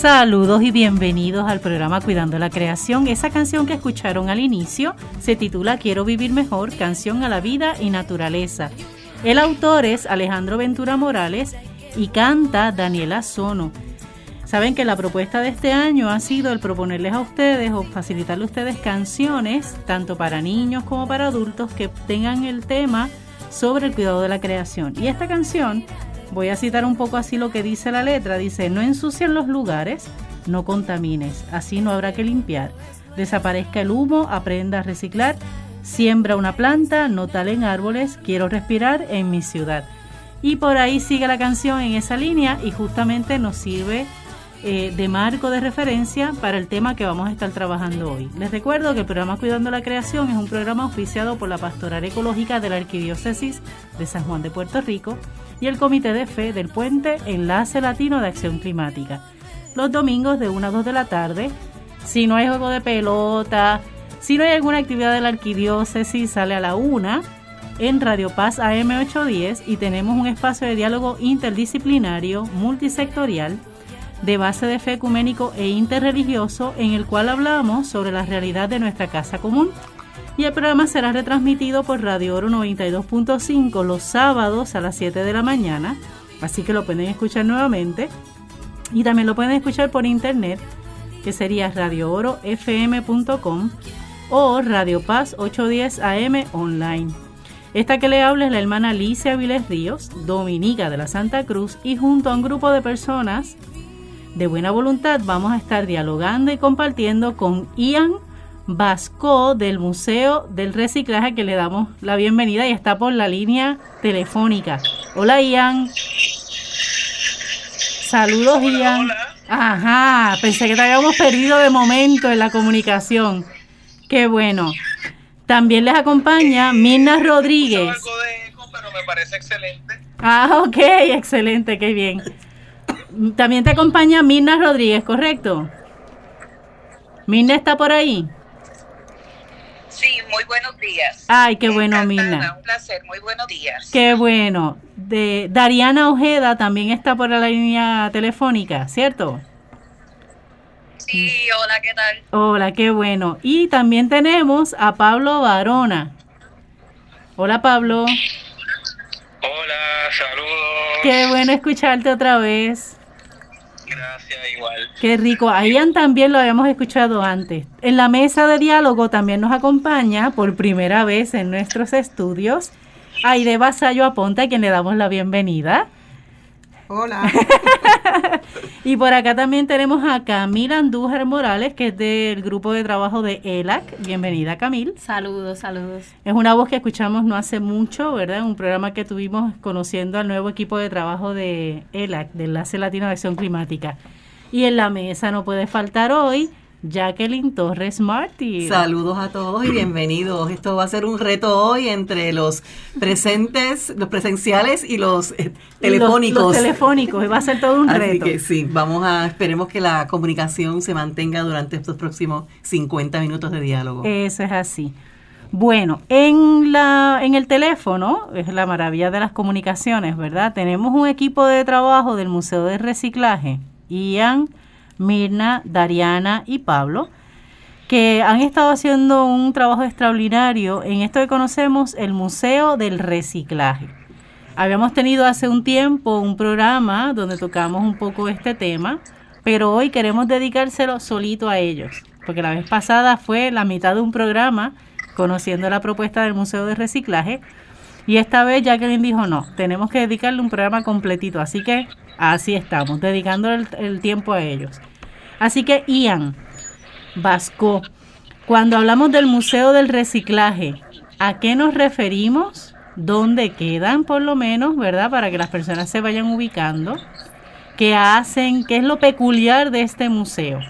Saludos y bienvenidos al programa Cuidando la Creación. Esa canción que escucharon al inicio se titula Quiero vivir mejor, canción a la vida y naturaleza. El autor es Alejandro Ventura Morales y canta Daniela Sono. Saben que la propuesta de este año ha sido el proponerles a ustedes o facilitarle a ustedes canciones, tanto para niños como para adultos, que tengan el tema sobre el cuidado de la creación. Y esta canción, voy a citar un poco así lo que dice la letra, dice, no ensucien los lugares, no contamines, así no habrá que limpiar. Desaparezca el humo, aprenda a reciclar, siembra una planta, no talen árboles, quiero respirar en mi ciudad. Y por ahí sigue la canción en esa línea y justamente nos sirve eh, de marco de referencia para el tema que vamos a estar trabajando hoy. Les recuerdo que el programa Cuidando la Creación es un programa oficiado por la Pastoral Ecológica de la Arquidiócesis de San Juan de Puerto Rico y el Comité de Fe del Puente Enlace Latino de Acción Climática. Los domingos de 1 a 2 de la tarde, si no hay juego de pelota, si no hay alguna actividad de la arquidiócesis, sale a la 1 en Radio Paz AM810 y tenemos un espacio de diálogo interdisciplinario, multisectorial, de base de fe ecuménico e interreligioso en el cual hablamos sobre la realidad de nuestra casa común. Y el programa será retransmitido por Radio Oro 92.5 los sábados a las 7 de la mañana, así que lo pueden escuchar nuevamente. Y también lo pueden escuchar por internet, que sería radioorofm.com o Radio Paz 810 AM online. Esta que le habla es la hermana Alicia Viles Ríos, dominica de la Santa Cruz, y junto a un grupo de personas de buena voluntad vamos a estar dialogando y compartiendo con Ian Vasco del Museo del Reciclaje que le damos la bienvenida y está por la línea telefónica. Hola Ian. Saludos Ian. Ajá, pensé que te habíamos perdido de momento en la comunicación. Qué bueno. También les acompaña Mirna Rodríguez. pero me parece excelente. Ah, ok, excelente, qué bien. También te acompaña Mirna Rodríguez, ¿correcto? Mirna está por ahí. Sí, muy buenos días. Ay, qué bueno, Mirna. Un placer, muy buenos días. Qué bueno. De Dariana Ojeda también está por la línea telefónica, ¿cierto? Sí, hola, ¿qué tal? Hola, qué bueno. Y también tenemos a Pablo Barona. Hola, Pablo. Hola, saludos. Qué bueno escucharte otra vez. Gracias, igual. Qué rico. A Ian también lo habíamos escuchado antes. En la mesa de diálogo también nos acompaña por primera vez en nuestros estudios Aide Basayo Aponte, a quien le damos la bienvenida. Hola. y por acá también tenemos a Camila Andújar Morales, que es del grupo de trabajo de ELAC. Bienvenida, Camil. Saludos, saludos. Es una voz que escuchamos no hace mucho, ¿verdad? Un programa que tuvimos conociendo al nuevo equipo de trabajo de ELAC, del Enlace Latino de Acción Climática. Y en la mesa no puede faltar hoy Jacqueline Torres Martí. Saludos a todos y bienvenidos. Esto va a ser un reto hoy entre los presentes, los presenciales y los eh, telefónicos. Los, telefónicos, va a ser todo un reto. Que sí, vamos a, esperemos que la comunicación se mantenga durante estos próximos 50 minutos de diálogo. Eso es así. Bueno, en, la, en el teléfono, es la maravilla de las comunicaciones, ¿verdad? Tenemos un equipo de trabajo del Museo de Reciclaje. Ian Mirna, Dariana y Pablo, que han estado haciendo un trabajo extraordinario en esto que conocemos el Museo del Reciclaje. Habíamos tenido hace un tiempo un programa donde tocamos un poco este tema, pero hoy queremos dedicárselo solito a ellos, porque la vez pasada fue la mitad de un programa conociendo la propuesta del Museo de Reciclaje, y esta vez Jacqueline dijo, no, tenemos que dedicarle un programa completito, así que así estamos, dedicando el, tiempo a ellos. Así que Ian Vasco, cuando hablamos del Museo del Reciclaje, ¿a qué nos referimos? ¿Dónde quedan por lo menos, verdad? Para que las personas se vayan ubicando. ¿Qué hacen? ¿Qué es lo peculiar de este museo?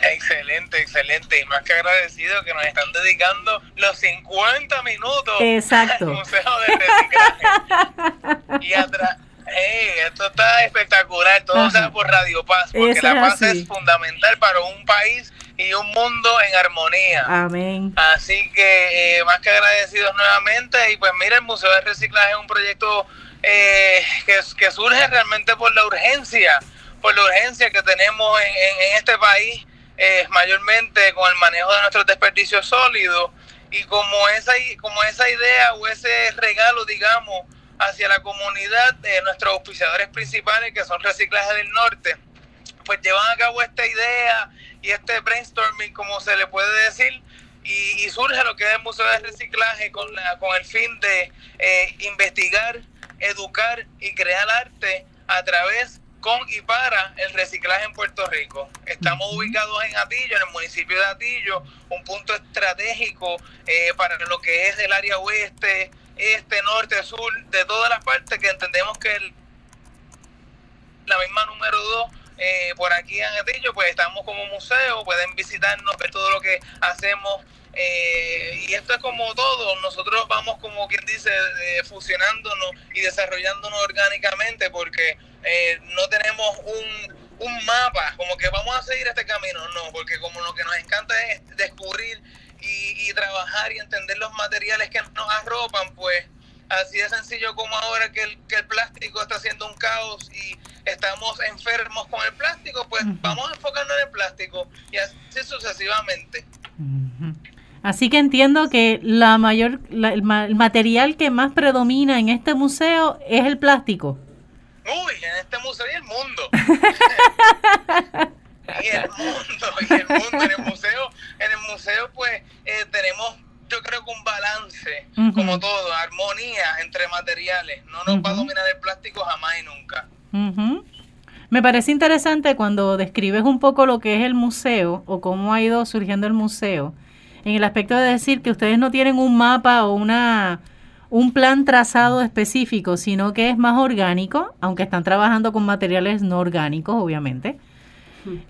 Excelente, excelente. Y más que agradecido que nos están dedicando los 50 minutos Exacto. al Museo del Reciclaje. y atrás Hey, esto está espectacular, todo sea por Radio Paz, porque la paz es fundamental para un país y un mundo en armonía. Amén. Así que eh, más que agradecidos nuevamente y pues mira, el Museo de Reciclaje es un proyecto eh, que, surge realmente por la urgencia, por la urgencia que tenemos en, este país, eh, mayormente con el manejo de nuestros desperdicios sólidos y como esa, como esa idea o ese regalo, digamos, hacia la comunidad de nuestros auspiciadores principales, que son Reciclaje del Norte, pues llevan a cabo esta idea y este brainstorming, como se le puede decir, y, surge lo que es el Museo de Reciclaje con, la, con el fin de eh, investigar, educar y crear arte a través con y para el reciclaje en Puerto Rico. Estamos ubicados en Atillo, en el municipio de Atillo, un punto estratégico eh, para lo que es el área oeste, este, norte, sur, de todas las partes que entendemos que el, la misma número 2 eh, por aquí en Atillo, pues estamos como museo, pueden visitarnos, ver todo lo que hacemos. Eh, y esto es como todo, nosotros vamos como quien dice fusionándonos y desarrollándonos orgánicamente porque eh, no tenemos un, un mapa, como que vamos a seguir este camino, no, porque como lo que nos encanta es descubrir y, trabajar y entender los materiales que nos arropan, pues así de sencillo como ahora que el, que el plástico está haciendo un caos y estamos enfermos con el plástico, pues vamos a enfocarnos en el plástico y así sucesivamente. Así que entiendo que la mayor, el, material que más predomina en este museo es el plástico. Uy, en este museo y el mundo. y el mundo, y el mundo, en el museo, en el museo pues eh, tenemos yo creo que un balance, como todo, armonía entre materiales. No nos va a dominar el plástico jamás y nunca. Me parece interesante cuando describes un poco lo que es el museo o cómo ha ido surgiendo el museo, en el aspecto de decir que ustedes no tienen un mapa o una un plan trazado específico, sino que es más orgánico, aunque están trabajando con materiales no orgánicos, obviamente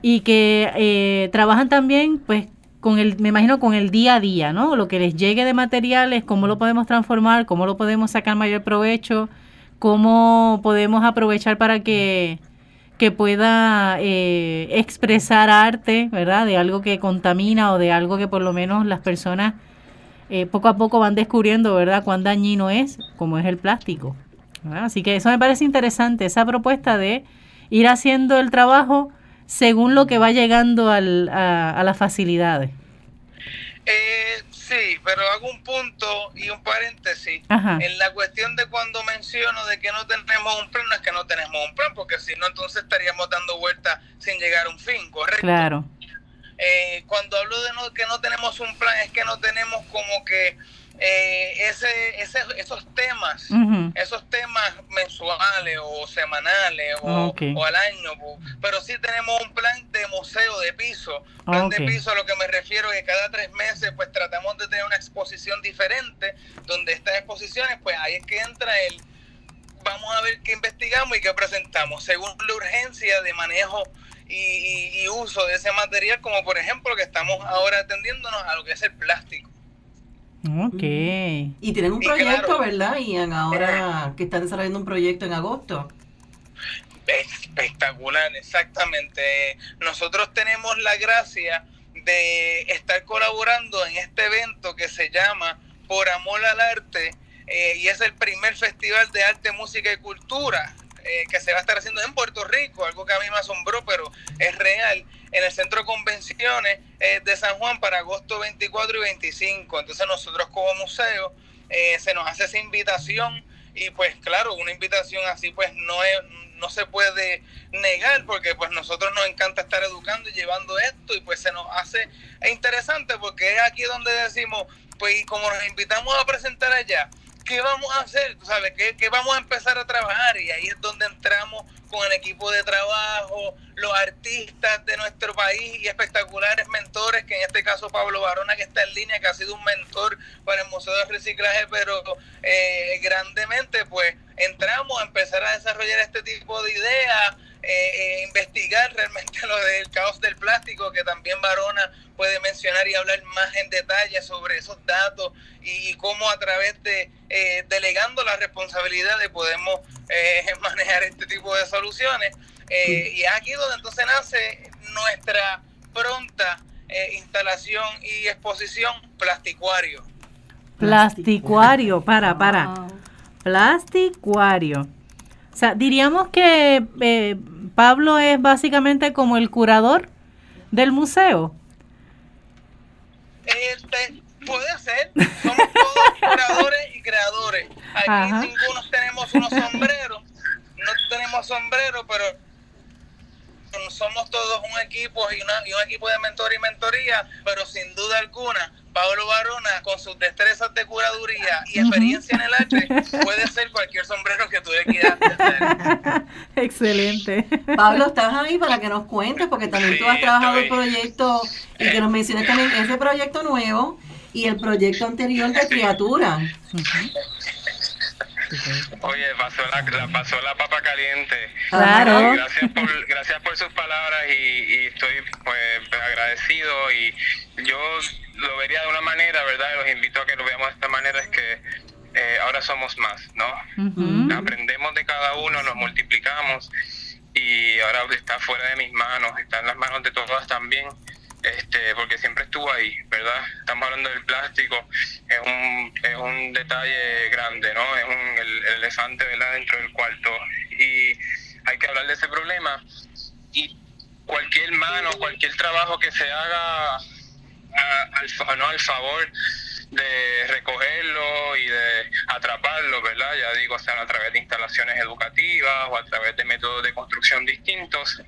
y que eh, trabajan también, pues, con el, me imagino, con el día a día, ¿no? Lo que les llegue de materiales, cómo lo podemos transformar, cómo lo podemos sacar mayor provecho, cómo podemos aprovechar para que, que pueda eh, expresar arte, ¿verdad? De algo que contamina o de algo que por lo menos las personas eh, poco a poco van descubriendo, ¿verdad? Cuán dañino es, como es el plástico. Así que eso me parece interesante, esa propuesta de ir haciendo el trabajo según lo que va llegando al, a, las facilidades. Eh, sí, pero hago un punto y un paréntesis. En la cuestión de cuando menciono de que no tenemos un plan, no es que no tenemos un plan, porque si no, entonces estaríamos dando vueltas sin llegar a un fin, ¿correcto? Claro. Eh, cuando hablo de no, que no tenemos un plan, es que no tenemos como que eh, ese, ese, esos temas, esos temas mensuales o semanales o, al año, pero sí tenemos un plan de museo de piso. Plan de piso, a lo que me refiero es que cada tres meses pues tratamos de tener una exposición diferente, donde estas exposiciones pues ahí es que entra el, vamos a ver qué investigamos y qué presentamos, según la urgencia de manejo y, y uso de ese material, como por ejemplo que estamos ahora atendiéndonos a lo que es el plástico. Ok. Y tienen un proyecto, ¿verdad? Y ahora que están desarrollando un proyecto en agosto. Espectacular, exactamente. Nosotros tenemos la gracia de estar colaborando en este evento que se llama Por Amor al Arte eh, y es el primer festival de arte, música y cultura eh, que se va a estar haciendo en Puerto Rico, algo que a mí me asombró, pero es real, en el Centro de Convenciones eh, de San Juan para agosto 24 y 25. Entonces nosotros como museo eh, se nos hace esa invitación y pues claro, una invitación así pues no es no se puede negar porque pues nosotros nos encanta estar educando y llevando esto y pues se nos hace interesante porque es aquí donde decimos pues como nos invitamos a presentar allá ¿qué vamos a hacer? ¿Sabes? ¿Qué, ¿Qué vamos a empezar a trabajar? Y ahí es donde entramos con el equipo de trabajo, los artistas de nuestro país y espectaculares mentores, que en este caso Pablo Barona, que está en línea, que ha sido un mentor para el Museo de Reciclaje, pero eh, grandemente, pues entramos a empezar a desarrollar este tipo de ideas, eh, eh, investigar realmente lo del caos del plástico, que también Barona puede mencionar y hablar más en detalle sobre esos datos y, cómo a través de eh, delegando la responsabilidad de podemos eh, manejar este tipo de soluciones. Eh, y aquí donde entonces nace nuestra pronta instalación y exposición plasticuario. Plasticuario, para, para. Plasticuario. O sea, diríamos que eh, Pablo es básicamente como el curador del museo. Este, puede ser. Somos todos curadores y creadores. Aquí ninguno tenemos unos sombreros. No tenemos sombrero, pero somos todos un equipo y, un equipo de mentor y mentoría, pero sin duda alguna, Pablo Barona, con sus destrezas de curaduría y experiencia en el arte, puede ser cualquier sombrero que tú le quieras hacer. Excelente. Pablo, estás ahí para que nos cuentes, porque también tú has trabajado el proyecto y que nos menciones también ese proyecto nuevo y el proyecto anterior de criatura. Oye, pasó la, pasó la papa caliente. Claro. Gracias por, gracias por sus palabras y, estoy pues agradecido y yo lo vería de una manera, ¿verdad? los invito a que lo veamos de esta manera, es que eh, ahora somos más, ¿no? Aprendemos de cada uno, nos multiplicamos y ahora está fuera de mis manos, está en las manos de todas también este, porque siempre estuvo ahí, ¿verdad? Estamos hablando del plástico, es un, es un detalle grande, ¿no? Es un, el, elefante, ¿verdad? Dentro del cuarto. Y hay que hablar de ese problema. Y cualquier mano, cualquier trabajo que se haga al, ¿no? al favor de recogerlo y de atraparlo, ¿verdad? Ya digo, sean a través de instalaciones educativas o a través de métodos de construcción distintos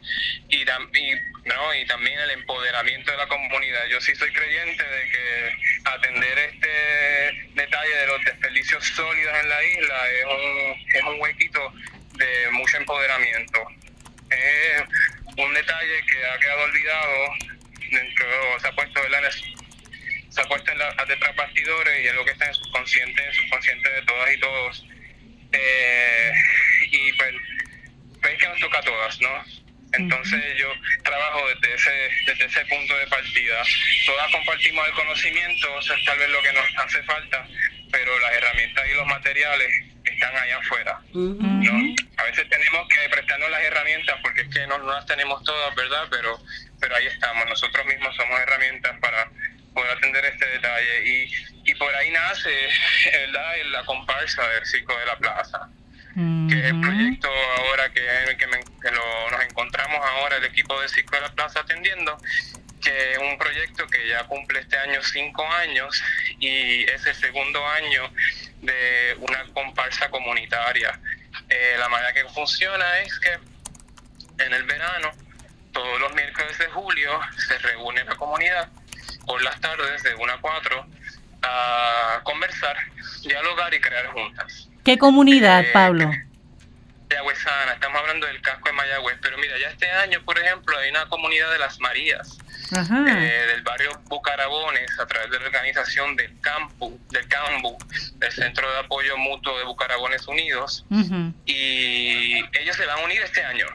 y, ¿no? y también el empoderamiento de la comunidad. Yo sí soy creyente de que atender este detalle de los desperdicios sólidos en la isla es un, es un huequito de mucho empoderamiento. Es un detalle que ha quedado olvidado dentro, se ha puesto ¿verdad? Se ha puesto en la, detrás bastidores y es lo que está en subconsciente, en subconsciente de todas y todos. Eh, y pues, ves que nos toca a todas, ¿no? Entonces yo trabajo desde ese, desde ese punto de partida. Todas compartimos el conocimiento, eso es tal vez lo que nos hace falta, pero las herramientas y los materiales están allá afuera. ¿no? A veces tenemos que prestarnos las herramientas porque es que no, no las tenemos todas, ¿verdad? Pero, pero ahí estamos, nosotros mismos somos herramientas para poder atender este detalle. Y, y por ahí nace ¿verdad? la comparsa del Circo de la Plaza, que es el proyecto ahora que, que, nos encontramos ahora, el equipo del Circo de la Plaza atendiendo, que es un proyecto que ya cumple este año cinco años y es el segundo año de una comparsa comunitaria. Eh, la manera que funciona es que en el verano, todos los miércoles de julio, se reúne la comunidad por las tardes de 1 a 4 a conversar, dialogar y crear juntas. ¿Qué comunidad, eh, Pablo? Mayagüezana, estamos hablando del casco de Mayagüez, pero mira, ya este año, por ejemplo, hay una comunidad de las Marías, eh, del barrio Bucarabones, a través de la organización del Campu, del CAMBU, del Centro de Apoyo Mutuo de Bucarabones Unidos, y ellos se van a unir este año.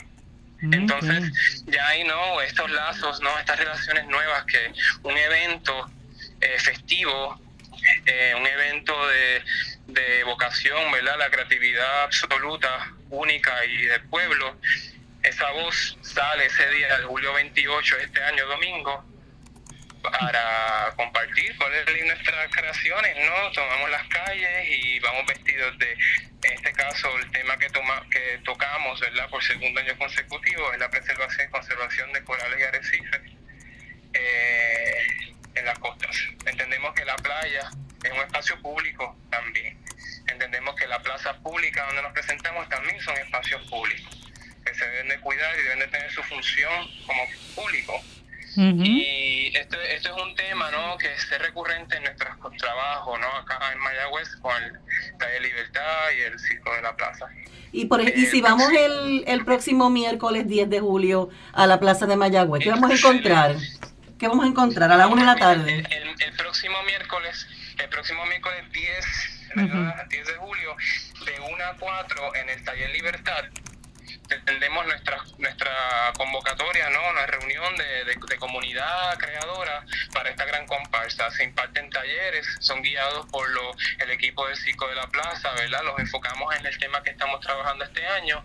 Entonces, ya hay no estos lazos, no estas relaciones nuevas que un evento eh, festivo, eh, un evento de, de vocación, ¿verdad? La creatividad absoluta, única y del pueblo. Esa voz sale ese día, el julio 28 este año, domingo, para compartir cuáles son nuestras creaciones, ¿no? Tomamos las calles y vamos vestidos de, en este caso, el tema que toma, que tocamos, ¿verdad? Por segundo año consecutivo es la preservación y conservación de corales y arrecifes eh, en las costas. Entendemos que la playa es un espacio público también. Entendemos que la plaza pública donde nos presentamos también son espacios públicos que se deben de cuidar y deben de tener su función como público y esto, esto es un tema ¿no? que es recurrente en nuestros trabajos ¿no? acá en Mayagüez con el Taller Libertad y el Circo de la Plaza. Y, por, y si vamos el, el próximo miércoles 10 de julio a la Plaza de Mayagüez, ¿qué vamos a encontrar? ¿Qué vamos a encontrar a la una de la tarde? El, próximo miércoles, el próximo miércoles 10, 10 de julio, de 1 a 4 en el Taller Libertad, tendemos nuestra, nuestra convocatoria, ¿no? Una reunión de, de, comunidad creadora para esta gran comparsa. Se imparten talleres, son guiados por lo, el equipo del Circo de la Plaza, ¿verdad? Los enfocamos en el tema que estamos trabajando este año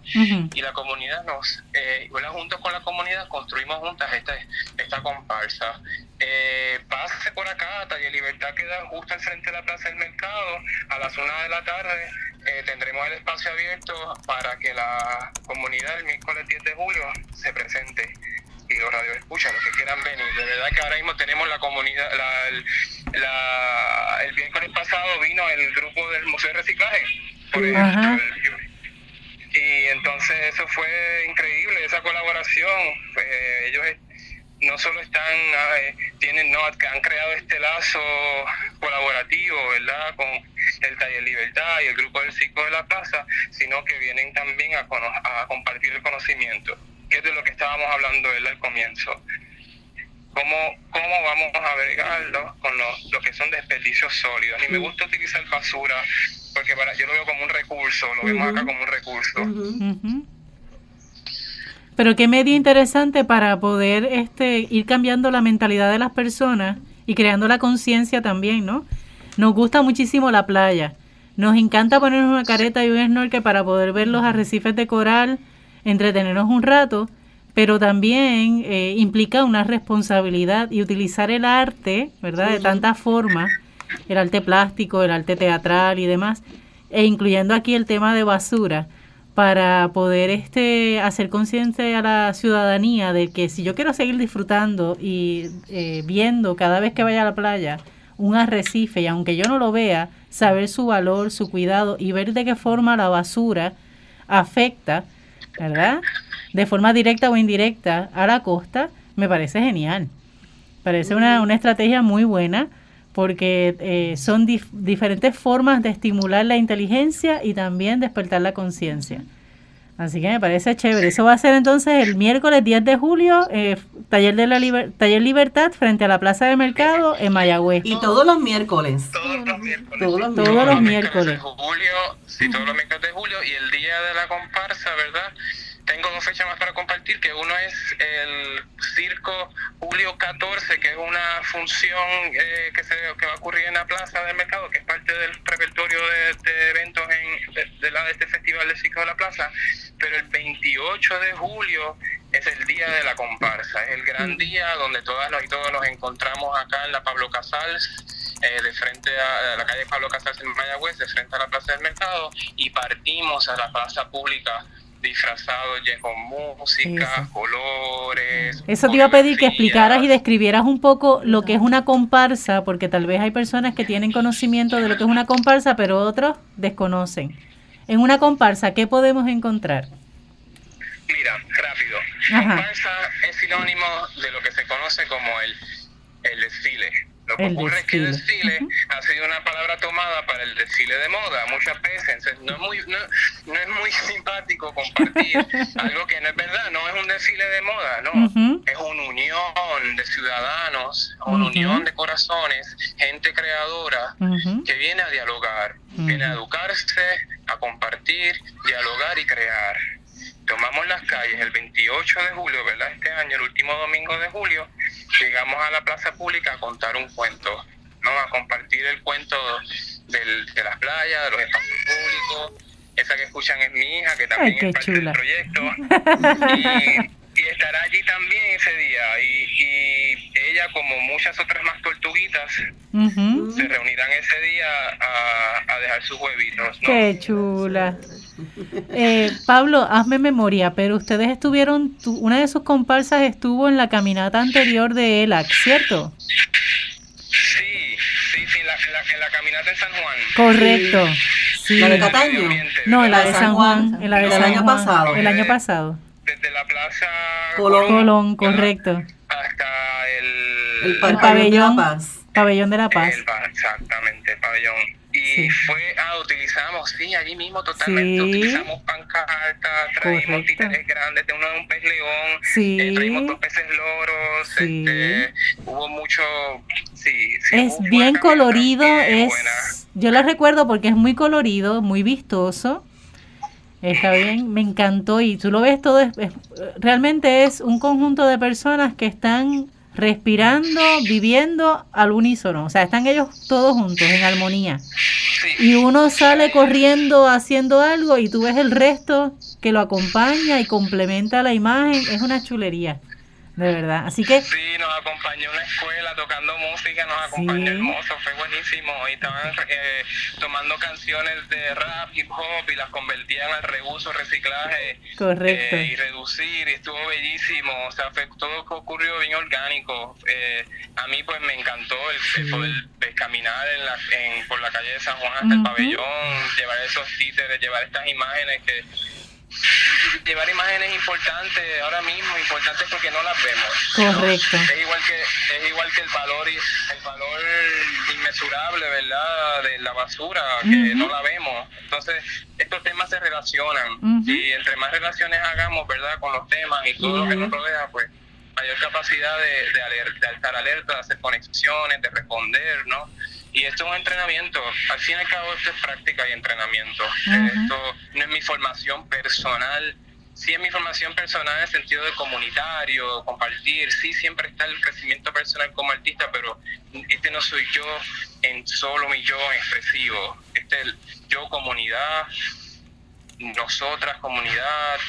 y la comunidad nos, eh, Juntos con la comunidad construimos juntas esta, esta comparsa. Eh, pase por acá, Taller Libertad queda justo enfrente de la Plaza del Mercado a las una de la tarde eh, tendremos el espacio abierto para que la comunidad el miércoles 10 de julio se presente y los radio escuchan, los que quieran venir. De verdad que ahora mismo tenemos la comunidad, la, el miércoles pasado vino el grupo del Museo de Reciclaje, por ejemplo. y entonces eso fue increíble, esa colaboración. Pues, ellos no solo están, eh, tienen, no, han creado este lazo colaborativo, ¿verdad? Con el Taller Libertad y el Grupo del Circo de la Plaza, sino que vienen también a, a compartir el conocimiento que es de lo que estábamos hablando al comienzo. ¿Cómo, ¿Cómo vamos a agregarlo con lo, que son desperdicios sólidos? Y me gusta utilizar basura porque para yo lo veo como un recurso, lo vemos acá como un recurso. Pero qué medio interesante para poder este ir cambiando la mentalidad de las personas y creando la conciencia también, ¿no? Nos gusta muchísimo la playa. Nos encanta ponernos una careta y un snorkel para poder ver los arrecifes de coral, entretenernos un rato, pero también eh, implica una responsabilidad y utilizar el arte, ¿verdad? De tantas formas, el arte plástico, el arte teatral y demás, e incluyendo aquí el tema de basura, para poder este hacer consciente a la ciudadanía de que si yo quiero seguir disfrutando y eh, viendo cada vez que vaya a la playa un arrecife y aunque yo no lo vea, saber su valor, su cuidado y ver de qué forma la basura afecta ¿verdad? De forma directa o indirecta a la costa, me parece genial. Parece una, una estrategia muy buena porque eh, son diferentes formas de estimular la inteligencia y también despertar la conciencia. Así que me parece chévere. Eso va a ser entonces el miércoles 10 de julio, eh, taller de la taller Libertad frente a la Plaza de Mercado en Mayagüez. Y todos los miércoles. Todos los miércoles. Todos los, todos los miércoles. Julio, sí, todos los miércoles de julio y el día de la comparsa, ¿verdad? Tengo dos fechas más para compartir, que uno es el Circo Julio 14, que es una función eh, que, se, que va a ocurrir en la Plaza del Mercado, que es parte del repertorio de, eventos en, de, de, este Festival de Circo de la Plaza, pero el 28 de julio es el día de la comparsa, es el gran día donde todas y todos nos encontramos acá en la Pablo Casals, eh, de frente a, la calle Pablo Casals en Mayagüez, de frente a la Plaza del Mercado, y partimos a la plaza pública disfrazado ya con música, colores. Eso te iba a pedir que explicaras y describieras un poco lo que es una comparsa, porque tal vez hay personas que tienen conocimiento de lo que es una comparsa, pero otros desconocen. En una comparsa, ¿qué podemos encontrar? Mira, rápido. Comparsa es sinónimo de lo que se conoce como el, el desfile lo que ocurre es que el desfile ha sido una palabra tomada para el desfile de moda muchas veces. no es muy, no, es muy simpático compartir algo que no es verdad. No es un desfile de moda, no. Es una unión de ciudadanos, una unión de corazones, gente creadora que viene a dialogar, viene a educarse, a compartir, dialogar y crear tomamos las calles el 28 de julio, ¿verdad? Este año, el último domingo de julio, llegamos a la plaza pública a contar un cuento, ¿no? A compartir el cuento del, de las playas, de los espacios públicos. Esa que escuchan es mi hija, que también es parte del proyecto. Y, estará allí también ese día. Y, ella, como muchas otras más tortuguitas, se reunirán ese día a, a dejar sus huevitos. ¿no? Qué chula. Eh, Pablo, hazme memoria, pero ustedes estuvieron, una de sus comparsas estuvo en la caminata anterior de ELAC, ¿cierto? Sí, sí, sí, la, en la caminata de San Juan. Correcto. Sí. ¿La de Cataño? No, en la de San Juan, en la del año pasado. El año pasado. Desde la plaza Colón, Colón correcto. Hasta el, el, pabellón, de la Paz. Pabellón de la Paz. exactamente, el pabellón y fue, ah, utilizamos, sí, allí mismo totalmente, utilizamos pancartas, traímos títeres grandes, de uno de un pez león, sí. Eh, traímos dos peces loros, este, hubo mucho, sí, es bien colorido, es, yo lo recuerdo porque es muy colorido, muy vistoso, Está bien, me encantó y tú lo ves todo, es, realmente es un conjunto de personas que están respirando, viviendo al unísono. O sea, están ellos todos juntos, en armonía. Y uno sale corriendo haciendo algo y tú ves el resto que lo acompaña y complementa la imagen. Es una chulería. De verdad. Así que... Sí, nos acompañó una escuela tocando música, nos acompañó hermoso, fue buenísimo. Y estaban eh, tomando canciones de rap, hip hop y las convertían al reuso, reciclaje. Correcto. Eh, y reducir, y estuvo bellísimo. O sea, fue, todo ocurrió bien orgánico. Eh, a mí pues me encantó el, poder caminar en la, en, por la calle de San Juan hasta el pabellón, llevar esos títeres, llevar estas imágenes que llevar imágenes importantes ahora mismo importantes porque no las vemos. Correcto. Es igual que es igual que el valor el valor inmesurable verdad de la basura que no la vemos. Entonces estos temas se relacionan. Y entre más relaciones hagamos verdad con los temas y todo lo que nos rodea pues mayor capacidad de, de, alerta, de estar alerta de hacer conexiones de responder no y esto es un entrenamiento. Al fin y al cabo, esto es práctica y entrenamiento. Esto no es mi formación personal. Sí es mi formación personal en el sentido de comunitario, compartir. Sí, siempre está el crecimiento personal como artista, pero este no soy yo en solo mi yo expresivo. Este es yo comunidad, nosotras comunidad,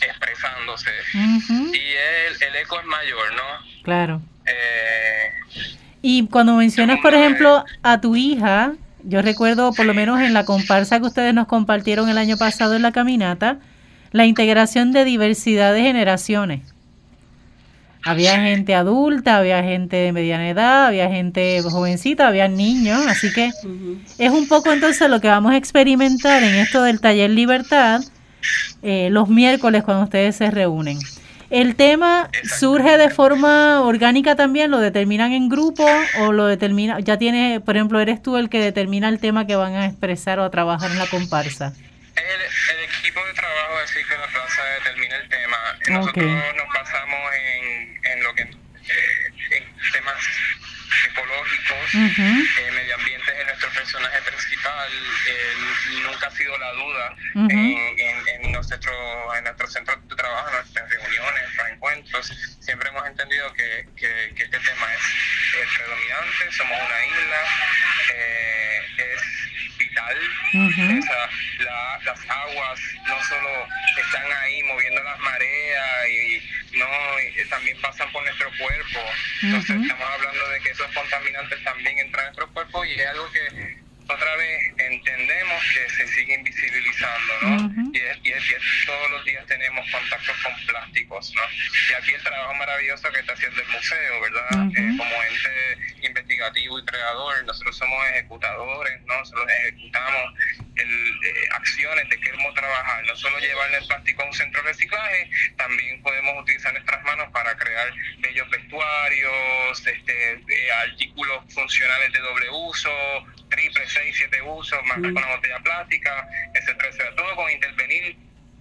expresándose. Y el, el eco es mayor, ¿no? Claro. Eh, y cuando mencionas, por ejemplo, a tu hija, yo recuerdo, por lo menos en la comparsa que ustedes nos compartieron el año pasado en la caminata, la integración de diversidad de generaciones. Había gente adulta, había gente de mediana edad, había gente jovencita, había niños, así que es un poco entonces lo que vamos a experimentar en esto del taller Libertad eh, los miércoles cuando ustedes se reúnen. ¿El tema surge de forma orgánica también? ¿Lo determinan en grupo o lo determina, ya tiene, por ejemplo, eres tú el que determina el tema que van a expresar o a trabajar en la comparsa? El, equipo de trabajo es el que la plaza determina el tema. Nosotros nos basamos en, en lo que eh, en temas ecológicos, eh, medio ambiente es nuestro personaje principal, eh, nunca ha sido la duda en, en, nuestro, en nuestro centro de trabajo, en nuestras reuniones, en nuestros encuentros, siempre hemos entendido que, que, que este tema es, predominante, somos una isla, eh, es las aguas no solo están ahí moviendo las mareas y no también pasan por nuestro cuerpo, entonces estamos hablando de que esos contaminantes también entran en nuestro cuerpo y es algo que otra vez entendemos que se sigue invisibilizando, ¿no? y, es, y, es, todos los días tenemos contactos con plásticos, ¿no? Y aquí el trabajo maravilloso que está haciendo el museo, ¿verdad? Eh, como ente investigativo y creador, nosotros somos ejecutadores, ¿no? Nosotros ejecutamos el, eh, acciones de queremos trabajar, no solo llevar el plástico a un centro de reciclaje, también podemos utilizar nuestras manos para crear bellos vestuarios, este, eh, artículos funcionales de doble uso, triple, seis, siete usos, más con la botella plástica, etcétera, etcétera. Todo con intervenir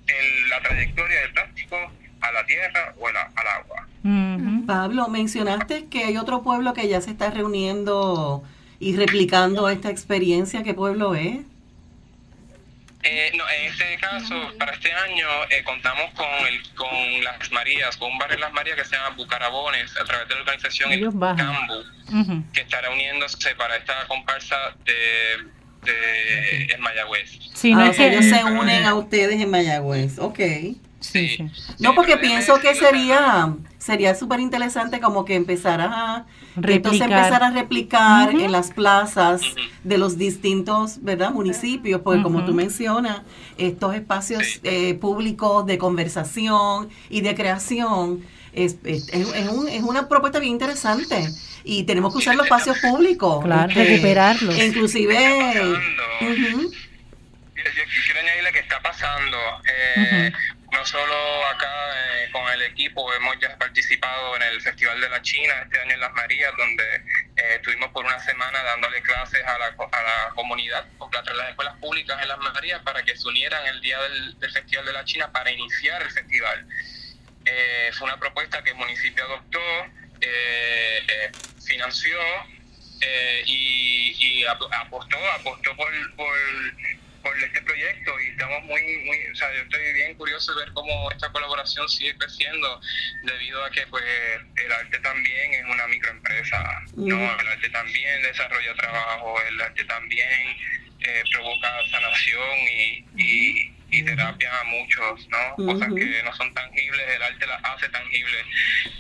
en la trayectoria del plástico a la tierra o al agua. Pablo, mencionaste que hay otro pueblo que ya se está reuniendo y replicando esta experiencia. ¿Qué pueblo es? Eh, no, en este caso, para este año, eh, contamos con el, con Las Marías, con un barrio de Las Marías que se llama Bucarabones, a través de la organización El Cambu, que estará uniéndose para esta comparsa de, de en Mayagüez. Sí, no ah, es que ellos se unen a ustedes en Mayagüez, ok. Sí. No, porque pienso que sería sería súper interesante como que empezara a entonces empezar a replicar en las plazas de los distintos verdad municipios porque como tú mencionas estos espacios eh, públicos de conversación y de creación es, es, un, es, una propuesta bien interesante y tenemos que usar los espacios públicos claro, este, recuperarlos. inclusive quiero añadirle que está pasando. Eh, no solo acá eh, con el equipo, hemos ya participado en el Festival de la China este año en Las Marías, donde eh, estuvimos por una semana dándole clases a la, a la comunidad, a las escuelas públicas en Las Marías, para que se unieran el día del, Festival de la China para iniciar el festival. Eh, fue una propuesta que el municipio adoptó, financió y, y, apostó, apostó por, por por este proyecto y estamos muy, muy, o sea, yo estoy bien curioso de ver cómo esta colaboración sigue creciendo debido a que pues el arte también es una microempresa, ¿no? El arte también desarrolla trabajo, el arte también eh, provoca sanación y, y, y terapia a muchos, ¿no? Cosas que no son tangibles, el arte las hace tangibles.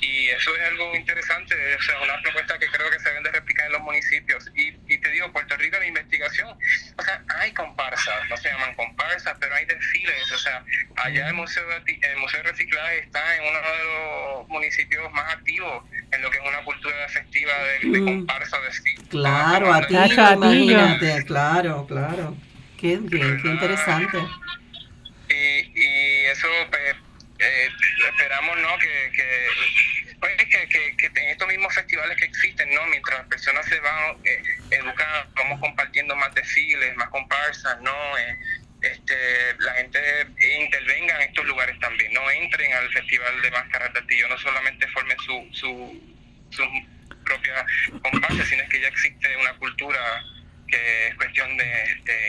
Y eso es algo interesante, o sea, una propuesta que creo que se deben de replicar en los municipios. Y, y te digo, Puerto Rico, la investigación, o sea, hay comparsas, no se llaman comparsas, pero hay desfiles, o sea, allá el Museo de, el Museo de Reciclaje está en uno de los municipios más activos en lo que es una cultura efectiva de, de comparsa de estilo. Claro, a ti, imagínate, claro, claro. Qué bien, qué interesante. Y, y eso, pues, eh, esperamos, ¿no? Que, que, pues, que, que, que, en estos mismos festivales que existen, ¿no? Mientras las personas se van eh, educando, vamos compartiendo más desfiles, más comparsas, ¿no? Eh, este, la gente intervenga en estos lugares también, no entren al Festival de Máscaras de Artillo, no solamente formen su, su, su propia comparsa, sino que ya existe una cultura que es cuestión de,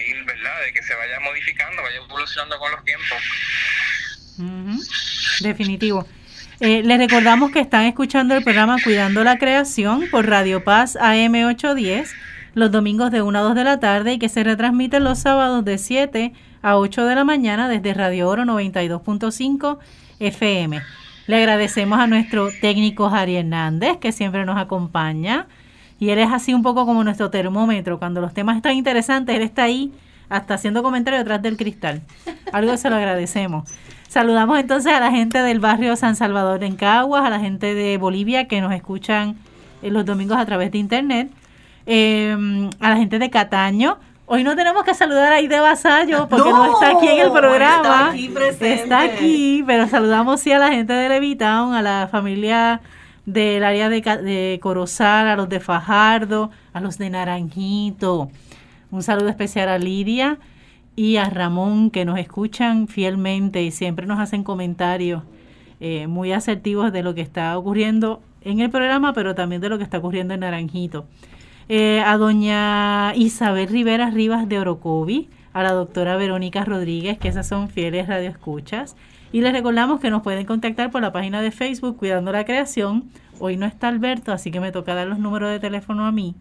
ir, ¿verdad? De que se vaya modificando, vaya evolucionando con los tiempos. Definitivo. Eh, les recordamos que están escuchando el programa Cuidando la Creación por Radio Paz AM810 los domingos de 1 a 2 de la tarde y que se retransmite los sábados de 7 a 8 de la mañana desde Radio Oro 92.5 FM. Le agradecemos a nuestro técnico Jari Hernández que siempre nos acompaña y él es así un poco como nuestro termómetro. Cuando los temas están interesantes, él está ahí hasta haciendo comentarios detrás del cristal. Algo se lo agradecemos. Saludamos entonces a la gente del barrio San Salvador en Caguas, a la gente de Bolivia que nos escuchan los domingos a través de internet eh, a la gente de Cataño. Hoy no tenemos que saludar a Ide Vasallo porque no, está aquí en el programa. Está aquí, está aquí, pero saludamos sí a la gente de Levitown, a la familia del área de, de Corozal, a los de Fajardo, a los de Naranjito. Un saludo especial a Lidia y a Ramón que nos escuchan fielmente y siempre nos hacen comentarios eh, muy asertivos de lo que está ocurriendo en el programa, pero también de lo que está ocurriendo en Naranjito. Eh, a doña Isabel Rivera Rivas de Orocovi, a la doctora Verónica Rodríguez, que esas son fieles radioescuchas. Y les recordamos que nos pueden contactar por la página de Facebook Cuidando la Creación. Hoy no está Alberto, así que me toca dar los números de teléfono a mí.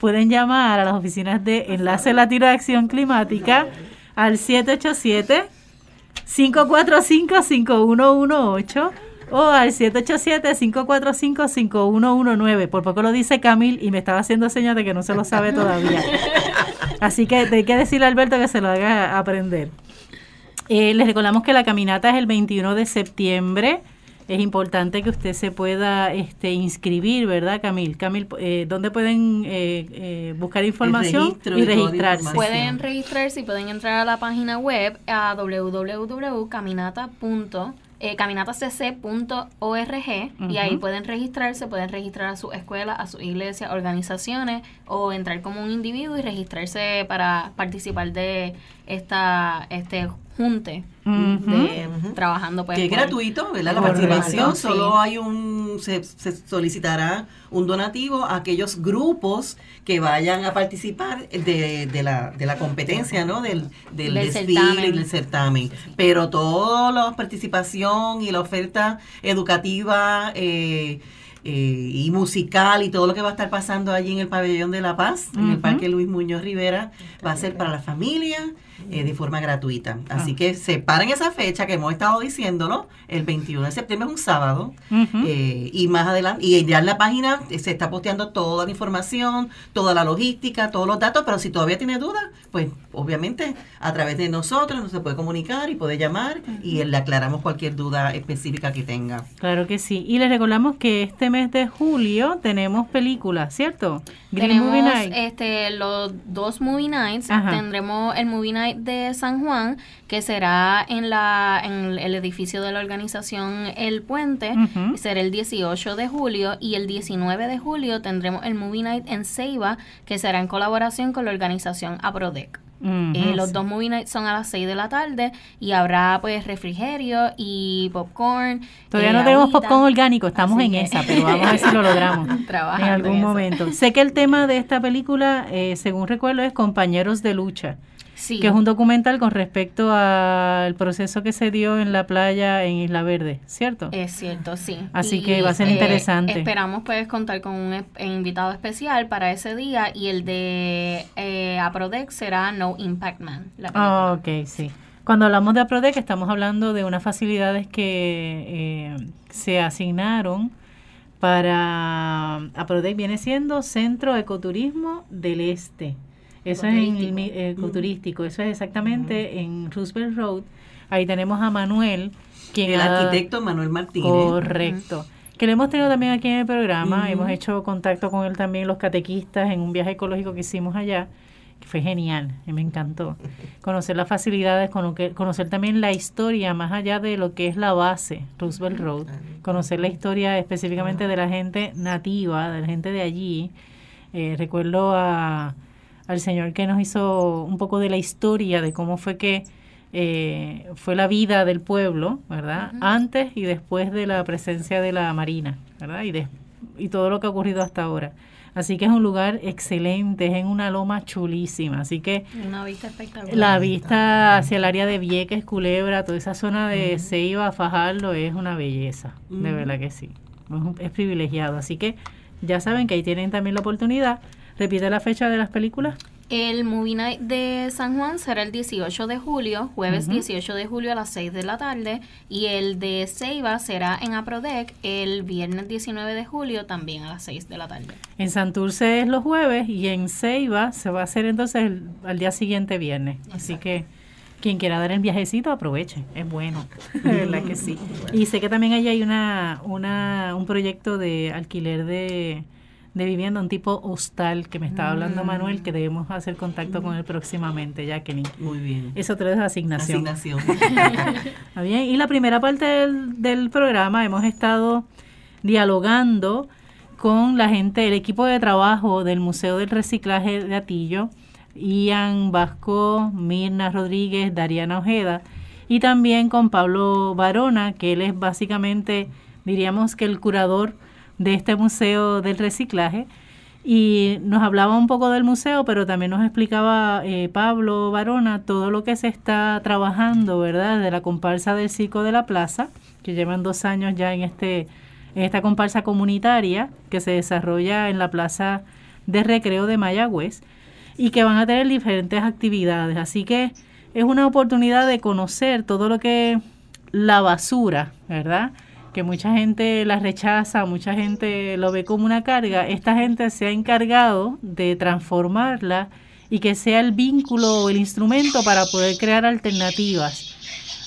Pueden llamar a las oficinas de Enlace Latino de Acción Climática al 787 545 5118 o al 787-545-5119. Por poco lo dice Camil y me estaba haciendo señas de que no se lo sabe todavía. Así que hay que decirle a Alberto que se lo haga aprender. Eh, les recordamos que la caminata es el 21 de septiembre. Es importante que usted se pueda este, inscribir, ¿verdad, Camil? Camil, eh, ¿dónde pueden eh, eh buscar información y registrarse? Pueden registrarse y pueden entrar a la página web a www.caminata.com eh, caminatacc.org y ahí pueden registrarse, pueden registrar a su escuela, a su iglesia, organizaciones o entrar como un individuo y registrarse para participar de esta este junte de, trabajando pues que es gratuito verdad la participación solo hay un se, solicitará un donativo a aquellos grupos que vayan a participar de, de, la, de la competencia no del, del, desfile y del certamen. Pero toda la participación y la oferta educativa eh, eh, y musical y todo lo que va a estar pasando allí en el pabellón de La Paz, en el Parque Luis Muñoz Rivera, va a ser para la familia, eh, de forma gratuita. Así ah. que separen esa fecha que hemos estado diciéndolo, el 21 de septiembre es un sábado, eh, y más adelante, y ya en la página se está posteando toda la información, toda la logística, todos los datos, pero si todavía tiene dudas, pues obviamente a través de nosotros nos se puede comunicar y puede llamar y le aclaramos cualquier duda específica que tenga. Claro que sí. Y les recordamos que este mes de julio tenemos películas, ¿cierto? tenemos este los dos movie nights, tendremos el movie night de San Juan, que será en, la, en el edificio de la organización El Puente, será el 18 de julio, y el 19 de julio tendremos el Movie Night en Ceiba, que será en colaboración con la organización APRODEC. Eh, los dos movie nights son a las 6 de la tarde y habrá pues refrigerio y popcorn. Todavía no eh, tenemos popcorn orgánico, estamos en esa, pero vamos a ver si lo logramos en algún momento. Sé que el tema de esta película, eh, según recuerdo, es Compañeros de Lucha que es un documental con respecto al proceso que se dio en la playa en Isla Verde, ¿cierto? Es cierto, sí. Así que va a ser eh, interesante. Esperamos pues contar con un invitado especial para ese día y el de eh, Aprodex será No Impact Man. La oh, ok, sí. Cuando hablamos de APRODEC estamos hablando de unas facilidades que eh, se asignaron para APRODEC viene siendo Centro Ecoturismo del Este. Eso es en el ecoturístico, eso es exactamente en Roosevelt Road. Ahí tenemos a Manuel, quien el arquitecto Manuel Martínez. Correcto. Que lo hemos tenido también aquí en el programa, hemos hecho contacto con él también los catequistas en un viaje ecológico que hicimos allá fue genial, me encantó. Conocer las facilidades, conocer también la historia más allá de lo que es la base, Roosevelt Road, conocer la historia específicamente de la gente nativa, de la gente de allí. Eh, recuerdo a, al señor que nos hizo un poco de la historia de cómo fue que eh, fue la vida del pueblo, ¿verdad? Antes y después de la presencia de la Marina, ¿verdad? Y, de, y todo lo que ha ocurrido hasta ahora. Así que es un lugar excelente, es en una loma chulísima. Así que una vista espectacular. La vista hacia el área de Vieques, Culebra, toda esa zona de Ceiba, Fajardo es una belleza, de verdad que sí. Es, es privilegiado. Así que ya saben que ahí tienen también la oportunidad. Repite la fecha de las películas. El Movie Night de San Juan será el 18 de julio, jueves 18 de julio a las 6 de la tarde. Y el de Ceiba será en Aprodec el viernes 19 de julio, también a las 6 de la tarde. En Santurce es los jueves y en Ceiba se va a hacer entonces el, al día siguiente viernes. Así que quien quiera dar el viajecito, aproveche. Es bueno, de verdad que sí. Y sé que también ahí hay una, una, un proyecto de alquiler de de vivienda, un tipo hostal que me estaba hablando mm. Manuel, que debemos hacer contacto con él próximamente, Jacqueline. Muy bien. Eso tres asignación. Asignación. bien. Y la primera parte del, del programa hemos estado dialogando con la gente, el equipo de trabajo del Museo del Reciclaje de Atillo, Ian Vasco, Mirna Rodríguez, Dariana Ojeda, y también con Pablo Barona, que él es básicamente, diríamos que el curador de este Museo del Reciclaje y nos hablaba un poco del museo, pero también nos explicaba eh, Pablo Barona todo lo que se está trabajando, ¿verdad? De la comparsa del Circo de la Plaza, que llevan dos años ya en, este, en esta comparsa comunitaria que se desarrolla en la Plaza de Recreo de Mayagüez y que van a tener diferentes actividades. Así que es una oportunidad de conocer todo lo que la basura, ¿verdad? Que mucha gente la rechaza, mucha gente lo ve como una carga, esta gente se ha encargado de transformarla y que sea el vínculo o el instrumento para poder crear alternativas,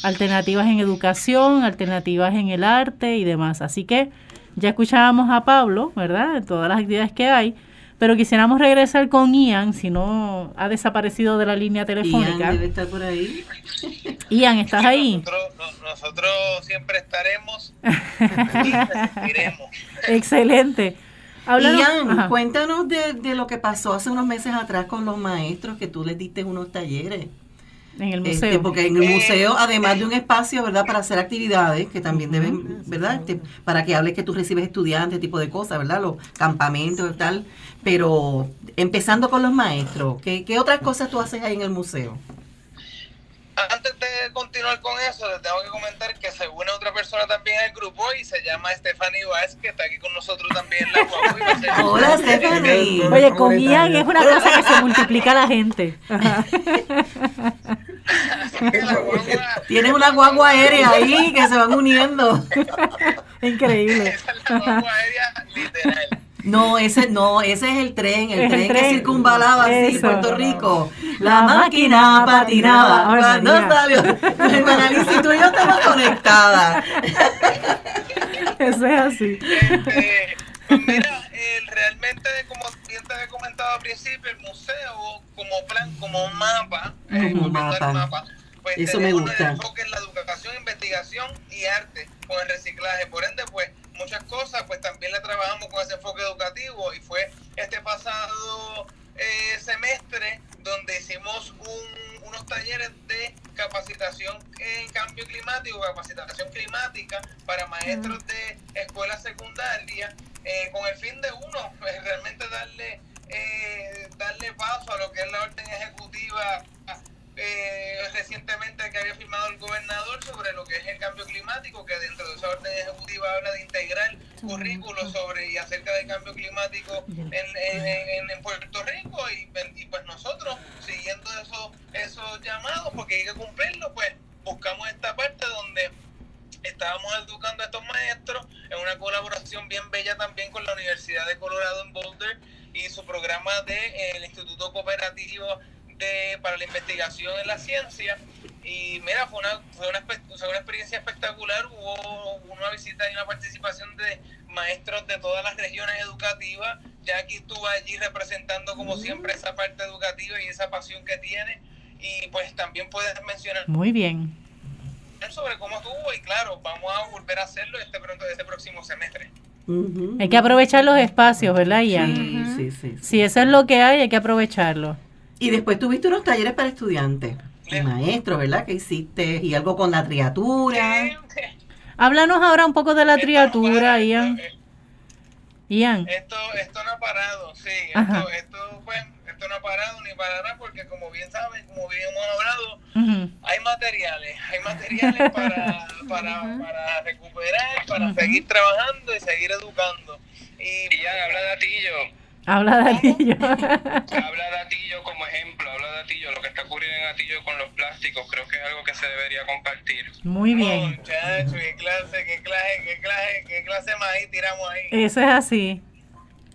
alternativas en educación, alternativas en el arte y demás. Así que ya escuchábamos a Pablo, ¿verdad? De todas las actividades que hay, pero quisiéramos regresar con Ian, si no ha desaparecido de la línea telefónica. Ian debe estar por ahí. Ian, ¿estás ahí? Nosotros, siempre estaremos y Excelente. Ian, cuéntanos de, de lo que pasó hace unos meses atrás con los maestros, que tú les diste unos talleres. En el este, museo. porque en el museo, además de un espacio, ¿verdad? Para hacer actividades que también deben, ¿verdad? Este, para que hables que tú recibes estudiantes, tipo de cosas, ¿verdad? Los campamentos y tal. Pero empezando con los maestros, ¿qué, ¿qué otras cosas tú haces ahí en el museo? Antes de continuar con eso, les tengo que comentar que se une otra persona también al grupo y se llama Stephanie Vázquez, que está aquí con nosotros también. La Hola, Stephanie. Oye, con Ian es una cosa que se multiplica la gente. Tienes una guagua aérea ahí que se van uniendo. Increíble. Esa es la guagua aérea literal. No, ese no, ese es el tren, el, tren, que circunvalaba así Puerto Rico. La, máquina patinaba. Cuando salió, y tú y yo estamos conectadas. Eso es así. Este, pues mira, realmente, como bien te había comentado al principio, el museo como plan, como mapa, como mapa, mapa pues Eso me gusta. enfoque en la educación, investigación y arte con el reciclaje. Por ende, pues muchas cosas, pues también le trabajamos con ese enfoque educativo y fue este pasado eh, semestre donde hicimos unos talleres de capacitación en cambio climático, capacitación climática para maestros de escuela secundaria, eh, con el fin de uno, pues, realmente darle, eh, darle paso a lo que es la orden ejecutiva eh, recientemente que había firmado el gobernador sobre lo que es el cambio climático, que dentro de esa orden ejecutiva habla de integrar currículos sobre y acerca del cambio climático en, en, en Puerto Rico y, pues nosotros siguiendo esos, esos llamados porque hay que cumplirlo, pues buscamos esta parte donde estábamos educando a estos maestros en una colaboración bien bella también con la Universidad de Colorado en Boulder y su programa del de, eh, Instituto Cooperativo de, para la Investigación en la Ciencia. Y mira, fue una, fue una, fue una experiencia espectacular. Hubo una visita y una participación de maestros de todas las regiones educativas. Jackie estuvo allí representando como siempre esa parte educativa y esa pasión que tiene. Y pues también puedes mencionar. Muy bien. Sobre cómo estuvo y claro, vamos a volver a hacerlo este, pronto, este próximo semestre. Hay que aprovechar los espacios, ¿verdad, Ian? Sí, sí, sí, Si eso es lo que hay, hay que aprovecharlo. Y después tuviste unos talleres para estudiantes. maestro, ¿verdad? Que hiciste y algo con la triatura. Háblanos ahora un poco de la triatura, Ian. Ian. Esto, esto no ha parado, sí. Esto, esto, pues, esto no ha parado ni parará porque como bien saben, como bien hemos hablado, hay materiales, hay materiales para, para, para recuperar, para seguir trabajando y seguir educando. Y, ya habla de Atillo. Habla de Atillo. habla de Atillo como ejemplo, habla de Atillo, lo que está ocurriendo en Atillo con los plásticos, creo que es algo que se debería compartir. Muy bien. Muchachos, qué clase, qué clase, qué clase, qué clase más ahí tiramos ahí. Eso es así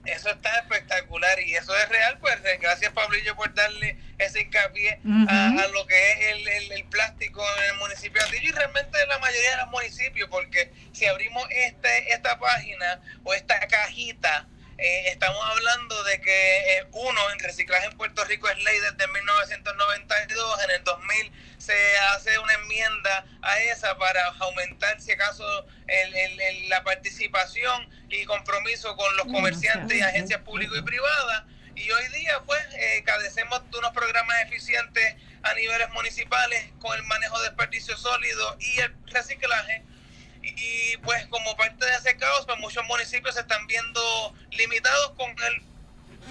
eso está espectacular y eso es real, pues gracias Pablillo por darle ese hincapié a, lo que es el, el, plástico en el municipio de Atillo y realmente en la mayoría de los municipios, porque si abrimos este, esta página o esta cajita, eh, estamos hablando de que eh, uno, en reciclaje en Puerto Rico es ley desde 1992, en el 2000 se hace una enmienda a esa para aumentar, si acaso, el, la participación y compromiso con los comerciantes y agencias públicas y privadas. Y hoy día, pues, eh, cadecemos de unos programas eficientes a niveles municipales con el manejo de desperdicio sólido y el reciclaje y pues como parte de ese caos, pues muchos municipios se están viendo limitados con el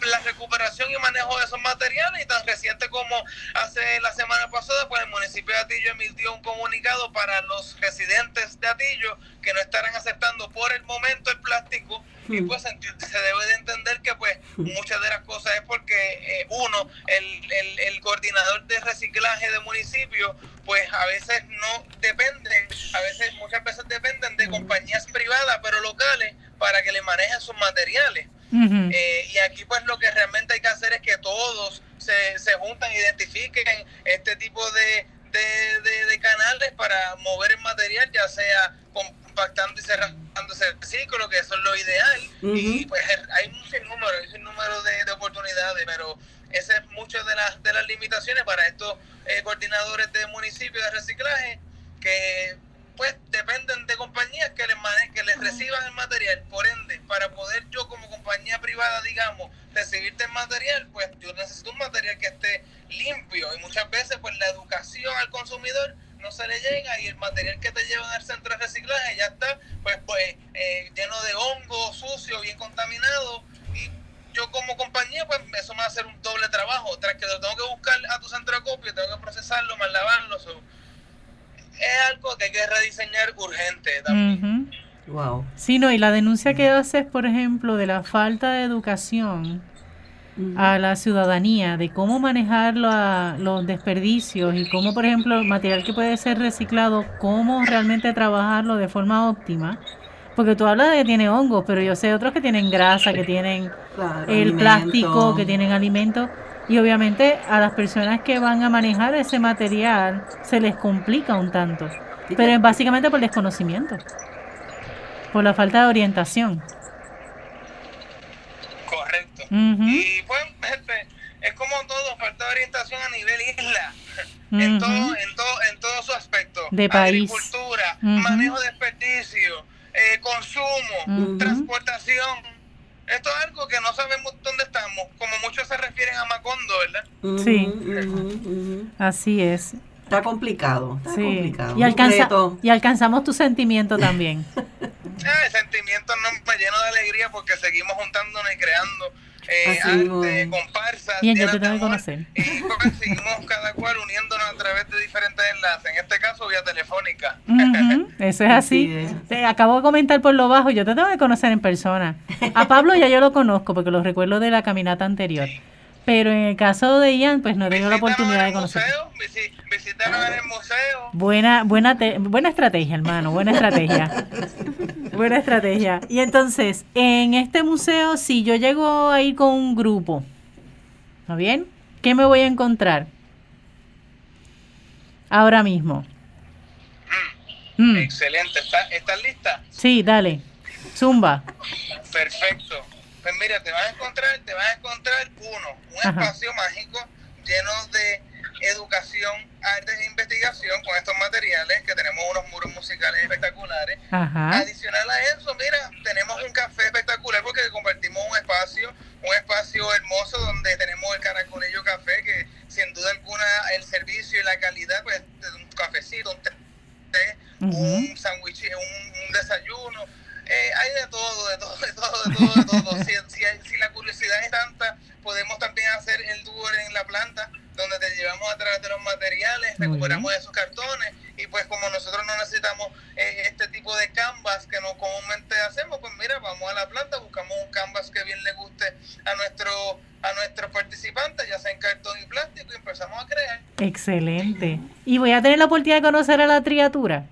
la recuperación y manejo de esos materiales. Y tan reciente como hace la semana pasada, pues el municipio de Atillo emitió un comunicado para los residentes de Atillo que no estarán aceptando por el momento el plástico. Y hmm. pues se debe de entender que pues muchas de las cosas es porque eh, uno, el, el, el, coordinador de reciclaje de municipio pues a veces no dependen, a veces muchas veces dependen de compañías privadas pero locales para que le manejen sus materiales. Eh, y aquí pues lo que realmente hay que hacer es que todos se, se juntan, identifiquen este tipo de, de, canales para mover el material, ya sea compactando y cerrando ese ciclo, que eso es lo ideal. Y pues hay un sinnúmero, hay un número de, de, oportunidades, pero esa es muchas de las, de las limitaciones para estos eh, coordinadores de municipios de reciclaje que pues dependen de compañías que les que les reciban el material. Por ende, para poder yo como compañía privada, digamos, recibirte el material, pues yo necesito un material que esté limpio. Y muchas veces pues la educación al consumidor no se le llega y el material que te llevan al centro de reciclaje ya está pues pues eh, lleno de hongo, sucio, bien contaminado. Y yo como compañía pues eso me va a hacer un doble trabajo, tras que lo tengo que buscar a tu centro de copia, tengo que procesarlo, más lavarlo, es algo que hay que rediseñar urgente también. Wow. Sí, no, y la denuncia que haces, por ejemplo, de la falta de educación a la ciudadanía, de cómo manejar los desperdicios y cómo, por ejemplo, el material que puede ser reciclado, cómo realmente trabajarlo de forma óptima. Porque tú hablas de que tiene hongos, pero yo sé otros que tienen grasa, que tienen el plástico, que tienen alimentos. Y obviamente a las personas que van a manejar ese material se les complica un tanto. Pero es básicamente por desconocimiento. Por la falta de orientación. Correcto. Y pues, es como todo, falta de orientación a nivel isla. en, todo, en, todo, en todo su aspecto. De país. Agricultura, manejo de desperdicio, eh, consumo, transportación esto es algo que no sabemos dónde estamos, como muchos se refieren a Macondo, ¿verdad? Sí, así es. Está complicado, está complicado. Y, alcanza, y alcanzamos tu sentimiento también. ah, el sentimiento no me lleno de alegría porque seguimos juntándonos y creando eh, arte, comparsas. Y yo te tengo que conocer. Y pues, seguimos cada cual uniéndonos a través de diferentes enlaces, en este caso vía telefónica. eso es así. Te acabo de comentar por lo bajo, yo te tengo que conocer en persona. A Pablo ya yo lo conozco porque lo recuerdo de la caminata anterior. Pero en el caso de Ian, pues no he tenido la oportunidad de conocerlo. Visítanos en el museo. Buena, buena, buena estrategia, hermano, buena estrategia. Buena estrategia. Y entonces, en este museo, si yo llego a ir con un grupo, ¿está bien? ¿Qué me voy a encontrar? Ahora mismo. Mm. Excelente. ¿Estás, lista? Sí, dale. Zumba. Perfecto. Pues mira, te vas a encontrar, te vas a encontrar uno, un espacio mágico lleno de educación, arte e investigación con estos materiales, que tenemos unos muros musicales espectaculares. Adicional a eso, mira, tenemos un café espectacular porque compartimos un espacio, un espacio hermoso donde tenemos el Caracolillo Café, que sin duda alguna el servicio y la calidad, pues un cafecito, un té, un sándwich, un, desayuno. Eh, hay de todo, de todo, de todo, de todo, de todo. si, si, si la curiosidad es tanta, podemos también hacer el tour en la planta donde te llevamos a través de los materiales, recuperamos esos cartones y pues como nosotros no necesitamos eh, este tipo de canvas que no comúnmente hacemos, pues mira, vamos a la planta, buscamos un canvas que bien le guste a nuestro a nuestros participantes, ya sea en cartón y plástico y empezamos a crear. Excelente. ¿Y voy a tener la oportunidad de conocer a la triatura?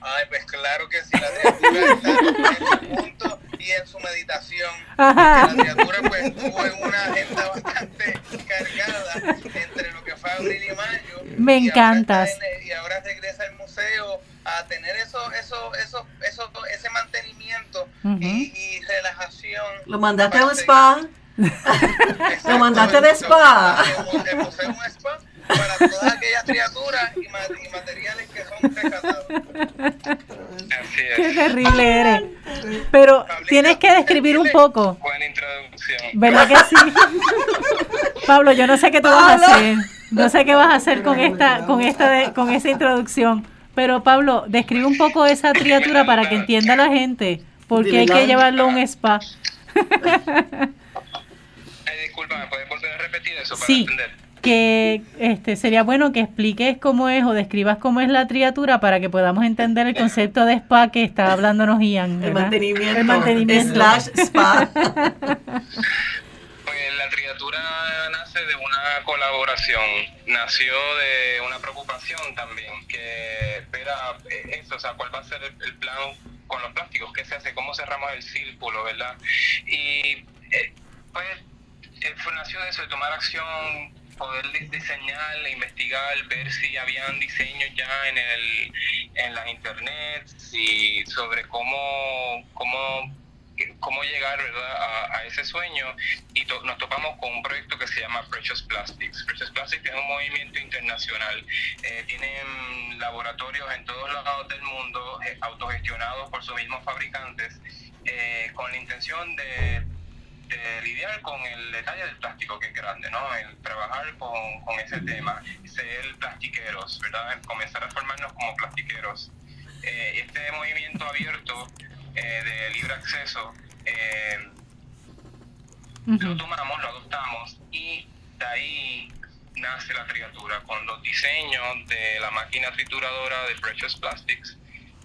Ay, pues claro que sí, la triatura está en su punto y en su meditación. La criatura pues tuvo una agenda bastante cargada entre lo que fue abril y mayo. Me encantas. y ahora regresa al museo a tener eso, eso, eso, eso ese mantenimiento y, y, relajación. ¿Lo mandaste a un spa? ¿Lo mandaste de spa? El museo un spa para todas aquellas criaturas y, materiales que son rescatados. Así es. Qué terrible eres. Pero tienes que describir un poco. Buena introducción. ¿Verdad que sí? Pablo, yo no sé qué tú vas a hacer. No sé qué vas a hacer con esta, con esta, de, con esa introducción. Pero Pablo, describe un poco esa criatura para que entienda la gente. Porque hay que llevarlo a un spa. disculpa, ¿me puedes volver a repetir eso para sí. entender? Que este sería bueno que expliques cómo es o describas cómo es la triatura para que podamos entender el concepto de spa que está hablándonos Ian. El mantenimiento. El mantenimiento. Slash spa. Pues la triatura nace de una colaboración, nació de una preocupación también, que espera eh, eso, o sea, cuál va a ser el, plan con los plásticos, qué se hace, cómo cerramos el círculo, ¿verdad? Y eh, pues eh, nació de eso, de tomar acción poder diseñar, investigar, ver si habían diseños ya en el en la internet y sobre cómo cómo cómo llegar ¿verdad? A, ese sueño y nos topamos con un proyecto que se llama Precious Plastics. Precious Plastics es un movimiento internacional. Eh, tienen laboratorios en todos lados del mundo, eh, autogestionados por sus mismos fabricantes, eh, con la intención de eh, lidiar con el detalle del plástico que es grande, ¿no? El trabajar con, con ese tema, ser plastiqueros, ¿verdad? Comenzar a formarnos como plastiqueros. Eh, este movimiento abierto eh, de libre acceso lo tomamos, lo adoptamos y de ahí nace la criatura con los diseños de la máquina trituradora de Precious Plastics,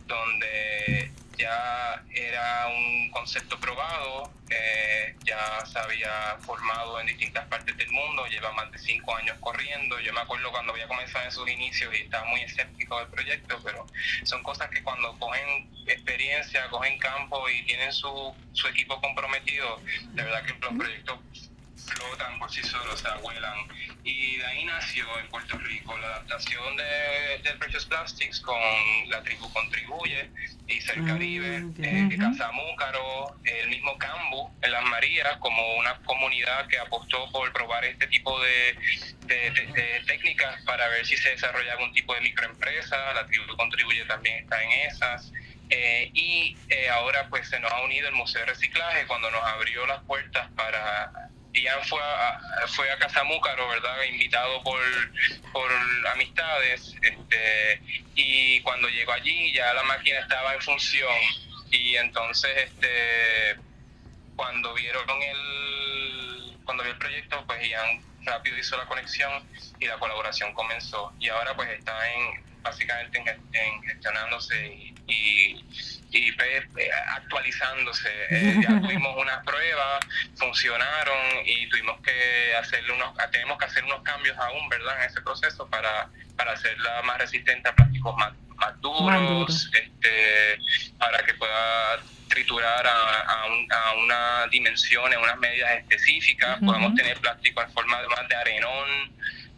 donde ya era un concepto probado, eh, ya se había formado en distintas partes del mundo, lleva más de cinco años corriendo. Yo me acuerdo cuando había comenzado en sus inicios y estaba muy escéptico del proyecto, pero son cosas que cuando cogen experiencia, cogen campo y tienen su, su equipo comprometido, de verdad que los proyectos flotan por sí solos, se abuelan. Y de ahí nació en Puerto Rico la adaptación de, de Precious Plastics con La Tribu Contribuye, y el Caribe, ah, eh, Casamúcaro, el mismo Cambu en Las Marías, como una comunidad que apostó por probar este tipo de, de, técnicas para ver si se desarrolla algún tipo de microempresa. La Tribu Contribuye también está en esas. Eh, y eh, ahora pues se nos ha unido el Museo de Reciclaje cuando nos abrió las puertas para Ian fue a, fue a Casamúcaro, ¿verdad? Invitado por, por amistades. Este, y cuando llegó allí ya la máquina estaba en función. Y entonces, este, cuando vieron el, cuando vio el proyecto, pues Ian rápido hizo la conexión y la colaboración comenzó. Y ahora pues está en básicamente en, gestionándose y, y, pues, eh, actualizándose. Eh, ya tuvimos unas pruebas, funcionaron y tuvimos que hacerle unos, tenemos que hacer unos cambios aún, ¿verdad? En ese proceso para, para hacerla más resistente a plásticos más, más duros, este, para que pueda triturar a, una dimensión, a unas medidas específicas. Podemos tener plástico en forma más de arenón,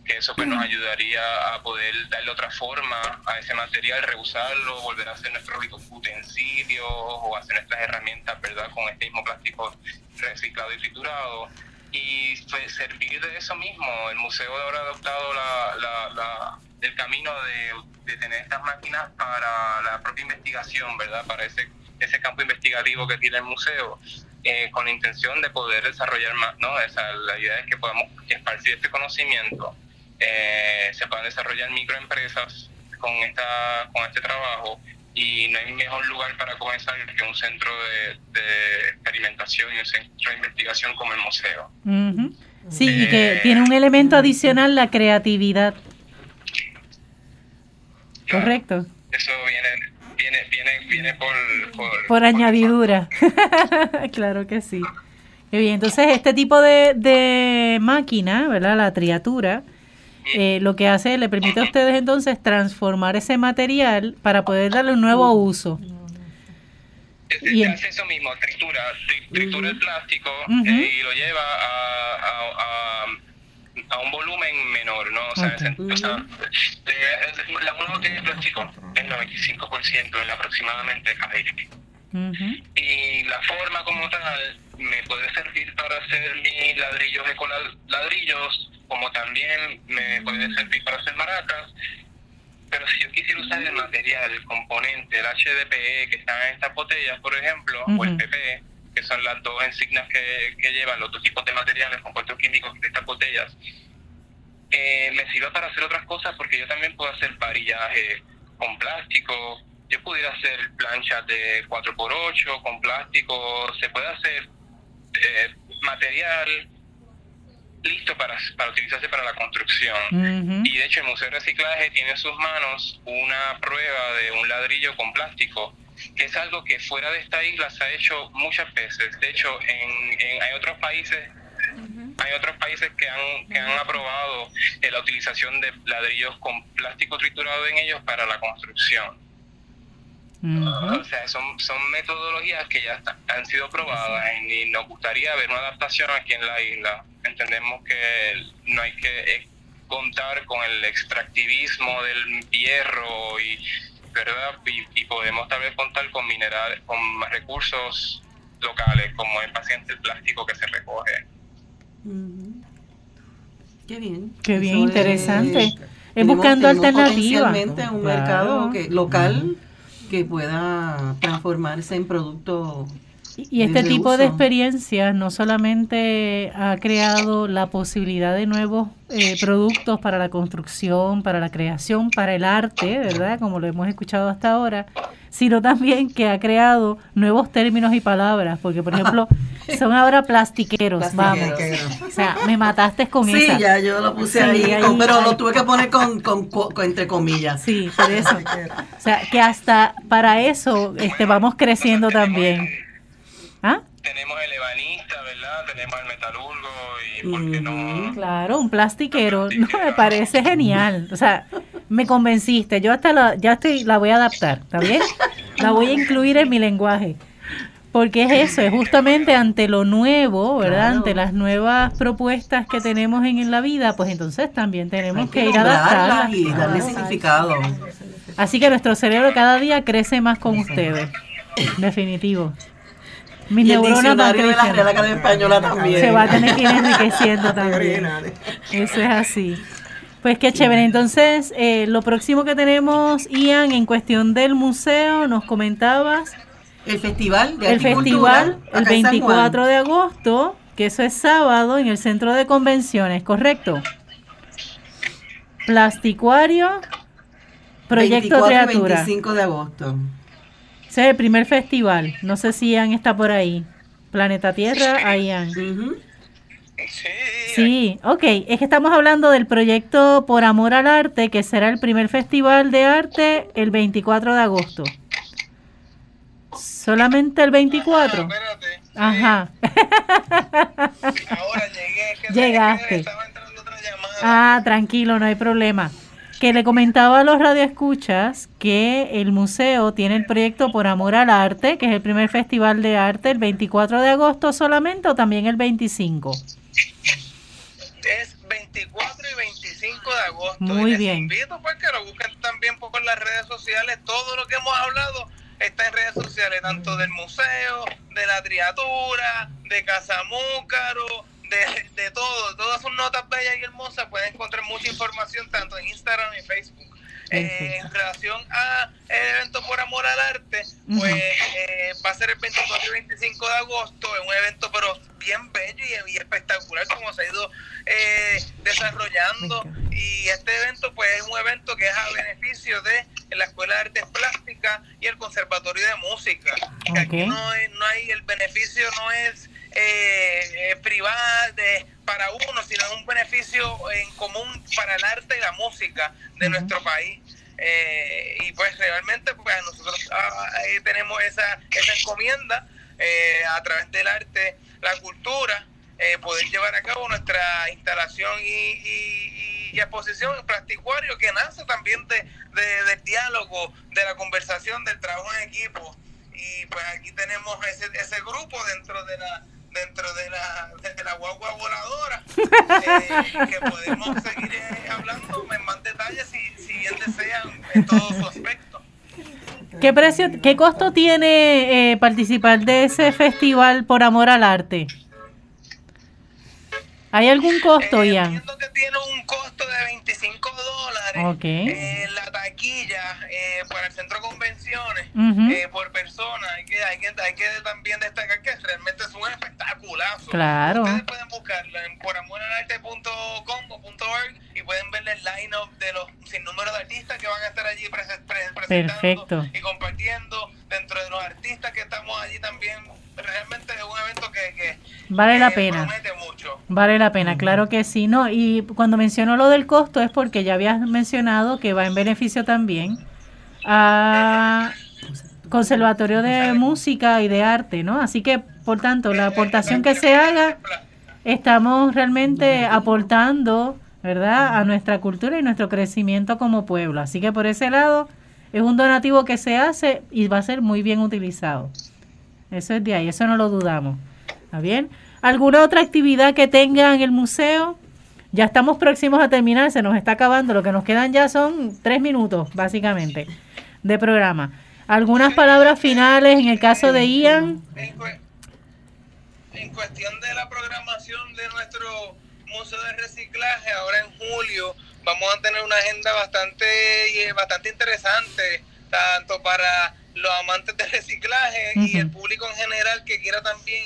que eso pues nos ayudaría a poder darle otra forma a ese material, reusarlo, volver a hacer nuestros utensilios o hacer nuestras herramientas, ¿verdad? Con este mismo plástico reciclado y triturado. Y pues, servir de eso mismo. El museo ahora ha adoptado la, el camino de, de tener estas máquinas para la propia investigación, ¿verdad? Para ese ese campo investigativo que tiene el museo, eh, con la intención de poder desarrollar más, ¿no? Esa, la idea es que podamos esparcir este conocimiento, eh, se puedan desarrollar microempresas con, esta, con este trabajo y no hay mejor lugar para comenzar que un centro de, experimentación y un centro de investigación como el museo. Sí, y que eh, tiene un elemento adicional, la creatividad. Correcto. Eso viene viene, viene, viene por, por, añadidura. claro que sí. bien, entonces este tipo de, de máquina, ¿verdad? La triatura, eh, lo que hace, le permite a ustedes entonces transformar ese material para poder darle un nuevo uso. y hace eso mismo, tritura, tritura el plástico eh, y lo lleva a, a a un volumen menor, ¿no? O sea, o sea la uno tiene plástico el 95% en aproximadamente aire. Y la forma como tal me puede servir para hacer mis ladrillos de ladrillos, como también me puede servir para hacer maracas. Pero si yo quisiera usar el material, el componente, el HDPE que está en estas botellas, por ejemplo, o el PP, que son las dos insignias que, que llevan los dos tipos de materiales, compuestos químicos de estas botellas, eh, me sirve para hacer otras cosas porque yo también puedo hacer varillaje con plástico, yo pudiera hacer planchas de 4x8 con plástico, se puede hacer eh, material listo para, para utilizarse para la construcción. Y de hecho el Museo de Reciclaje tiene en sus manos una prueba de un ladrillo con plástico que es algo que fuera de esta isla se ha hecho muchas veces. De hecho, en, hay otros países hay otros países que han, que han aprobado eh, la utilización de ladrillos con plástico triturado en ellos para la construcción. O sea, son, son metodologías que ya han sido probadas y nos gustaría ver una adaptación aquí en la isla. Entendemos que no hay que contar con el extractivismo del hierro y ¿verdad? Y, podemos tal vez contar con minerales, con recursos locales, como el paciente el plástico que se recoge. Qué bien. Qué bien, interesante. Es, buscando alternativas. un mercado que, local que pueda transformarse en producto y este tipo de experiencias no solamente ha creado la posibilidad de nuevos eh, productos para la construcción, para la creación, para el arte, ¿verdad? Como lo hemos escuchado hasta ahora, sino también que ha creado nuevos términos y palabras, porque por ejemplo, son ahora plastiqueros, vamos. O sea, me mataste con eso. Sí, ya yo lo puse ahí, pero lo tuve que poner con, con, entre comillas. Sí, por eso. o sea, que hasta para eso este, vamos creciendo también. ¿Ah? Tenemos el ebanista, ¿verdad? Tenemos el metalurgo y ¿por qué no? Claro, un plastiquero. No, me parece genial. O sea, me convenciste. Yo hasta la, ya estoy, la voy a adaptar, ¿está bien? La voy a incluir en mi lenguaje. Porque es eso, es justamente ante lo nuevo, ¿verdad? Ante las nuevas propuestas que tenemos en, la vida, pues entonces también tenemos que, ir adaptarlas y darle significado. Así que nuestro cerebro cada día crece más con ustedes. Definitivo. Mi y el diccionario de la Real Academia Española también. Se va a tener que ir enriqueciendo también. Eso es así. Pues qué chévere. Entonces, eh, lo próximo que tenemos, Ian, en cuestión del museo, nos comentabas. El festival de El festival, el 24 de agosto, que eso es sábado, en el centro de convenciones, ¿correcto? Plasticuario, Proyecto 24 y 25 de agosto es el primer festival. No sé si Ian está por ahí. Planeta Tierra, ahí Ian. Sí. Sí, ok. Es que estamos hablando del proyecto Por Amor al Arte, que será el primer festival de arte el 24 de agosto. ¿Solamente el 24? Ajá. Ahora llegué. Llegaste. Ah, tranquilo, no hay problema. Que le comentaba a los radioescuchas que el museo tiene el proyecto Por Amor al Arte, que es el primer festival de arte el 24 de agosto solamente o también el 25. Es 24 y 25 de agosto. Muy Les bien. invito pues que lo busquen también por las redes sociales. Todo lo que hemos hablado está en redes sociales, tanto del museo, de la triatura, de Casamúcaro, de, de todo. Todas sus notas bellas y hermosas. Pueden encontrar mucha información tanto en Instagram y Facebook. Eh, en relación a el evento por amor al arte, pues eh, va a ser el 24 y 25 de agosto, es un evento pero bien bello y, y espectacular como se ha ido eh, desarrollando y este evento pues es un evento que es a beneficio de la Escuela de Artes Plásticas y el Conservatorio de Música. Que aquí no, hay, no hay, el beneficio no es eh, privado de, para uno, sino es un beneficio en común para el arte y la música de nuestro país. Eh, y pues realmente pues nosotros ah, tenemos esa, esa encomienda eh, a través del arte, la cultura, eh, poder llevar a cabo nuestra instalación y, y, y exposición en Plasticuario que nace también de, de, del diálogo, de la conversación, del trabajo en equipo. Y pues aquí tenemos ese, ese grupo dentro de la dentro de la, de la guagua voladora, eh, que podemos seguir eh, hablando en más detalles si, si bien desean en todo su aspecto. ¿Qué precio, qué costo tiene eh, participar de ese festival por amor al arte? ¿Hay algún costo, eh, Ian? Entiendo que tiene un costo de 25 dólares Ok. en la taquilla eh, para el centro de convenciones eh, por persona. Hay que, hay, que, hay que también destacar que realmente es un espectaculazo. Claro. Ustedes pueden buscarlo en poramoralarte.com o .org y pueden ver el line-up de los sin número de artistas que van a estar allí pre- presentando Perfecto. y compartiendo dentro de los artistas que estamos allí también. Realmente es un evento que, que Vale la pena. promete. Vale la pena, claro que sí, ¿no? Y cuando menciono lo del costo es porque ya habías mencionado que va en beneficio también a Conservatorio de Música y de Arte, ¿no? Así que, por tanto, la aportación que se haga, estamos realmente aportando, ¿verdad?, a nuestra cultura y nuestro crecimiento como pueblo. Así que por ese lado es un donativo que se hace y va a ser muy bien utilizado. Eso es de ahí, eso no lo dudamos. ¿Está bien? ¿Alguna otra actividad que tenga en el museo? Ya estamos próximos a terminar, se nos está acabando. Lo que nos quedan ya son tres minutos, básicamente, de programa. ¿Algunas palabras finales en el caso de Ian? En, cue- en cuestión de la programación de nuestro Museo de Reciclaje, ahora en julio vamos a tener una agenda bastante, bastante interesante, tanto para los amantes del reciclaje y el público en general que quiera también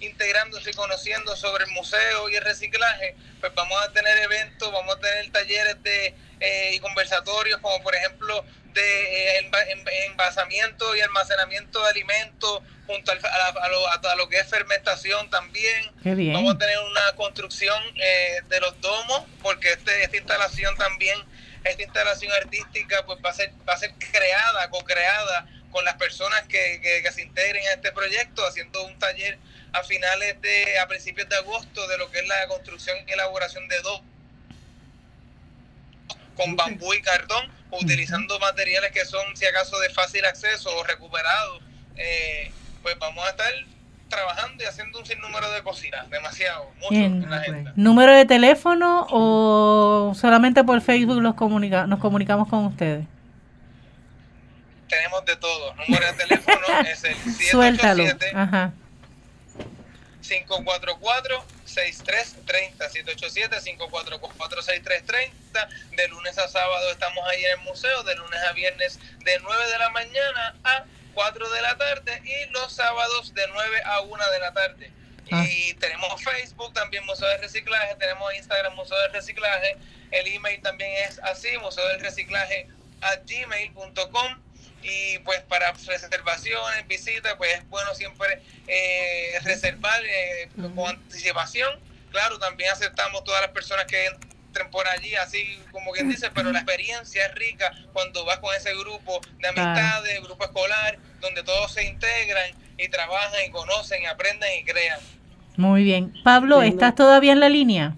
integrándose y conociendo sobre el museo y el reciclaje, pues vamos a tener eventos, vamos a tener talleres de eh, y conversatorios como por ejemplo de eh, enva- en- envasamiento y almacenamiento de alimentos junto a, la- a lo, a lo que es fermentación también. Qué bien. Vamos a tener una construcción eh, de los domos, porque este, esta instalación también, esta instalación artística, pues va a ser, va a ser creada, co-creada con las personas que, que, que se integren a este proyecto, haciendo un taller a finales de, a principios de agosto de lo que es la construcción y elaboración de domos con bambú y cartón, utilizando materiales que son, si acaso, de fácil acceso o recuperados. Eh, pues vamos a estar trabajando y haciendo un sinnúmero de cositas, demasiado, mucho Bien. en la agenda. ¿Número de teléfono o solamente por Facebook los comunica nos comunicamos con ustedes? Tenemos de todo. Número de teléfono es el Suéltalo. 787 Ajá. 544-6330, 787-544-6330. De lunes a sábado estamos ahí en el museo, de lunes a viernes de 9 de la mañana a 4 de la tarde y los sábados de 9 a 1 de la tarde. Ah. Y tenemos Facebook también, Museo de Reciclaje, tenemos Instagram, Museo de Reciclaje, el email también es así, Museo del Reciclaje a gmail.com y pues para reservaciones, visitas, pues es bueno siempre eh, reservar eh, con anticipación. Claro, también aceptamos todas las personas que entren por allí, así como quien dice, pero la experiencia es rica cuando vas con ese grupo de amistades, grupo escolar, donde todos se integran y trabajan y conocen y aprenden y crean. Muy bien. Pablo, ¿estás todavía en la línea?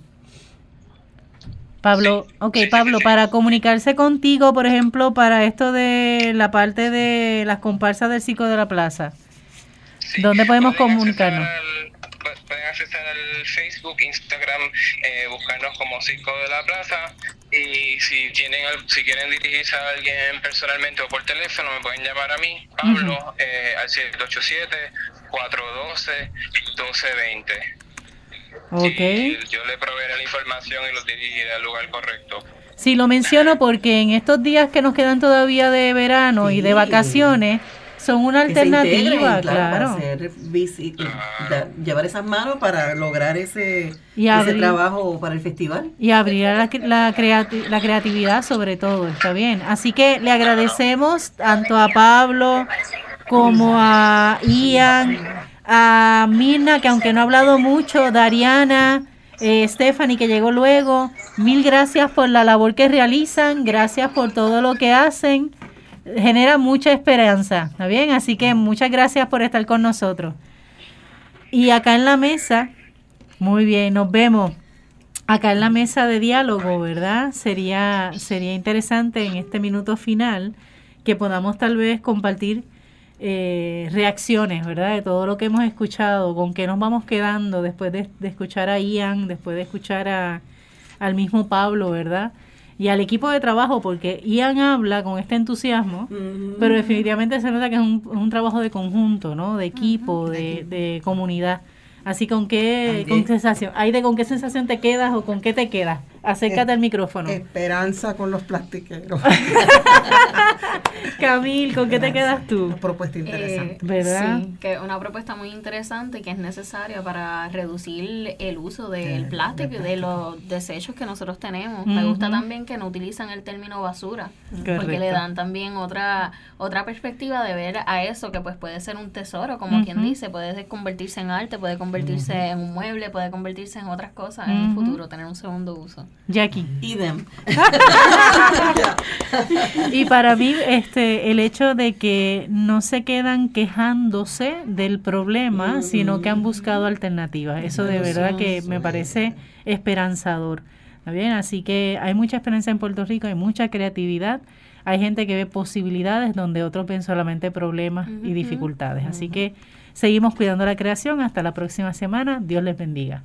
Pablo, ok, Pablo, para comunicarse contigo, por ejemplo, para esto de la parte de las comparsas del Circo de la Plaza, ¿dónde podemos comunicarnos? pueden acceder al Facebook, Instagram, eh, buscarnos como Circo de la Plaza y si tienen si quieren dirigirse a alguien personalmente o por teléfono me pueden llamar a mí, Pablo, eh, al 787 412 1220. Okay. yo le proveeré la información y los dirigiré al lugar correcto. Sí, lo menciono porque en estos días que nos quedan todavía de verano y de vacaciones, son una alternativa, claro. llevar esas manos para lograr ese, trabajo para el festival. Y abrir la, la, la creatividad sobre todo, está bien. Así que le agradecemos tanto a Pablo como a Ian, a Mirna, que aunque no ha hablado mucho, Dariana, eh, Stephanie, que llegó luego. Mil gracias por la labor que realizan, gracias por todo lo que hacen genera mucha esperanza, ¿está bien? Así que muchas gracias por estar con nosotros. Y acá en la mesa, muy bien, nos vemos. Acá en la mesa de diálogo, ¿verdad? Sería, sería interesante en este minuto final que podamos tal vez compartir eh, reacciones, ¿verdad? De todo lo que hemos escuchado, con qué nos vamos quedando después de, escuchar a Ian, después de escuchar a, al mismo Pablo, ¿verdad? y al equipo de trabajo, porque Ian habla con este entusiasmo, pero definitivamente se nota que es un, trabajo de conjunto, ¿no? De equipo, de, de comunidad. Así con qué con sensación, de con qué sensación te quedas o con qué te quedas. Acércate al micrófono. Esperanza con los plastiqueros. Camil, ¿con qué te quedas tú? Una propuesta interesante. Eh, ¿Verdad? Sí, que una propuesta muy interesante que es necesaria para reducir el uso del plástico y de los desechos que nosotros tenemos. Me gusta también que no utilizan el término basura, porque le dan también otra otra perspectiva de ver a eso que pues puede ser un tesoro, como quien dice, puede convertirse en arte, puede convertirse en un mueble, puede convertirse en otras cosas en el futuro, tener un segundo uso. Jackie. Idem. y para mí, este, el hecho de que no se quedan quejándose del problema, sino que han buscado alternativas. Eso de verdad que me parece esperanzador. bien? Así que hay mucha esperanza en Puerto Rico, hay mucha creatividad. Hay gente que ve posibilidades donde otros ven solamente problemas y dificultades. Así que seguimos cuidando la creación. Hasta la próxima semana. Dios les bendiga.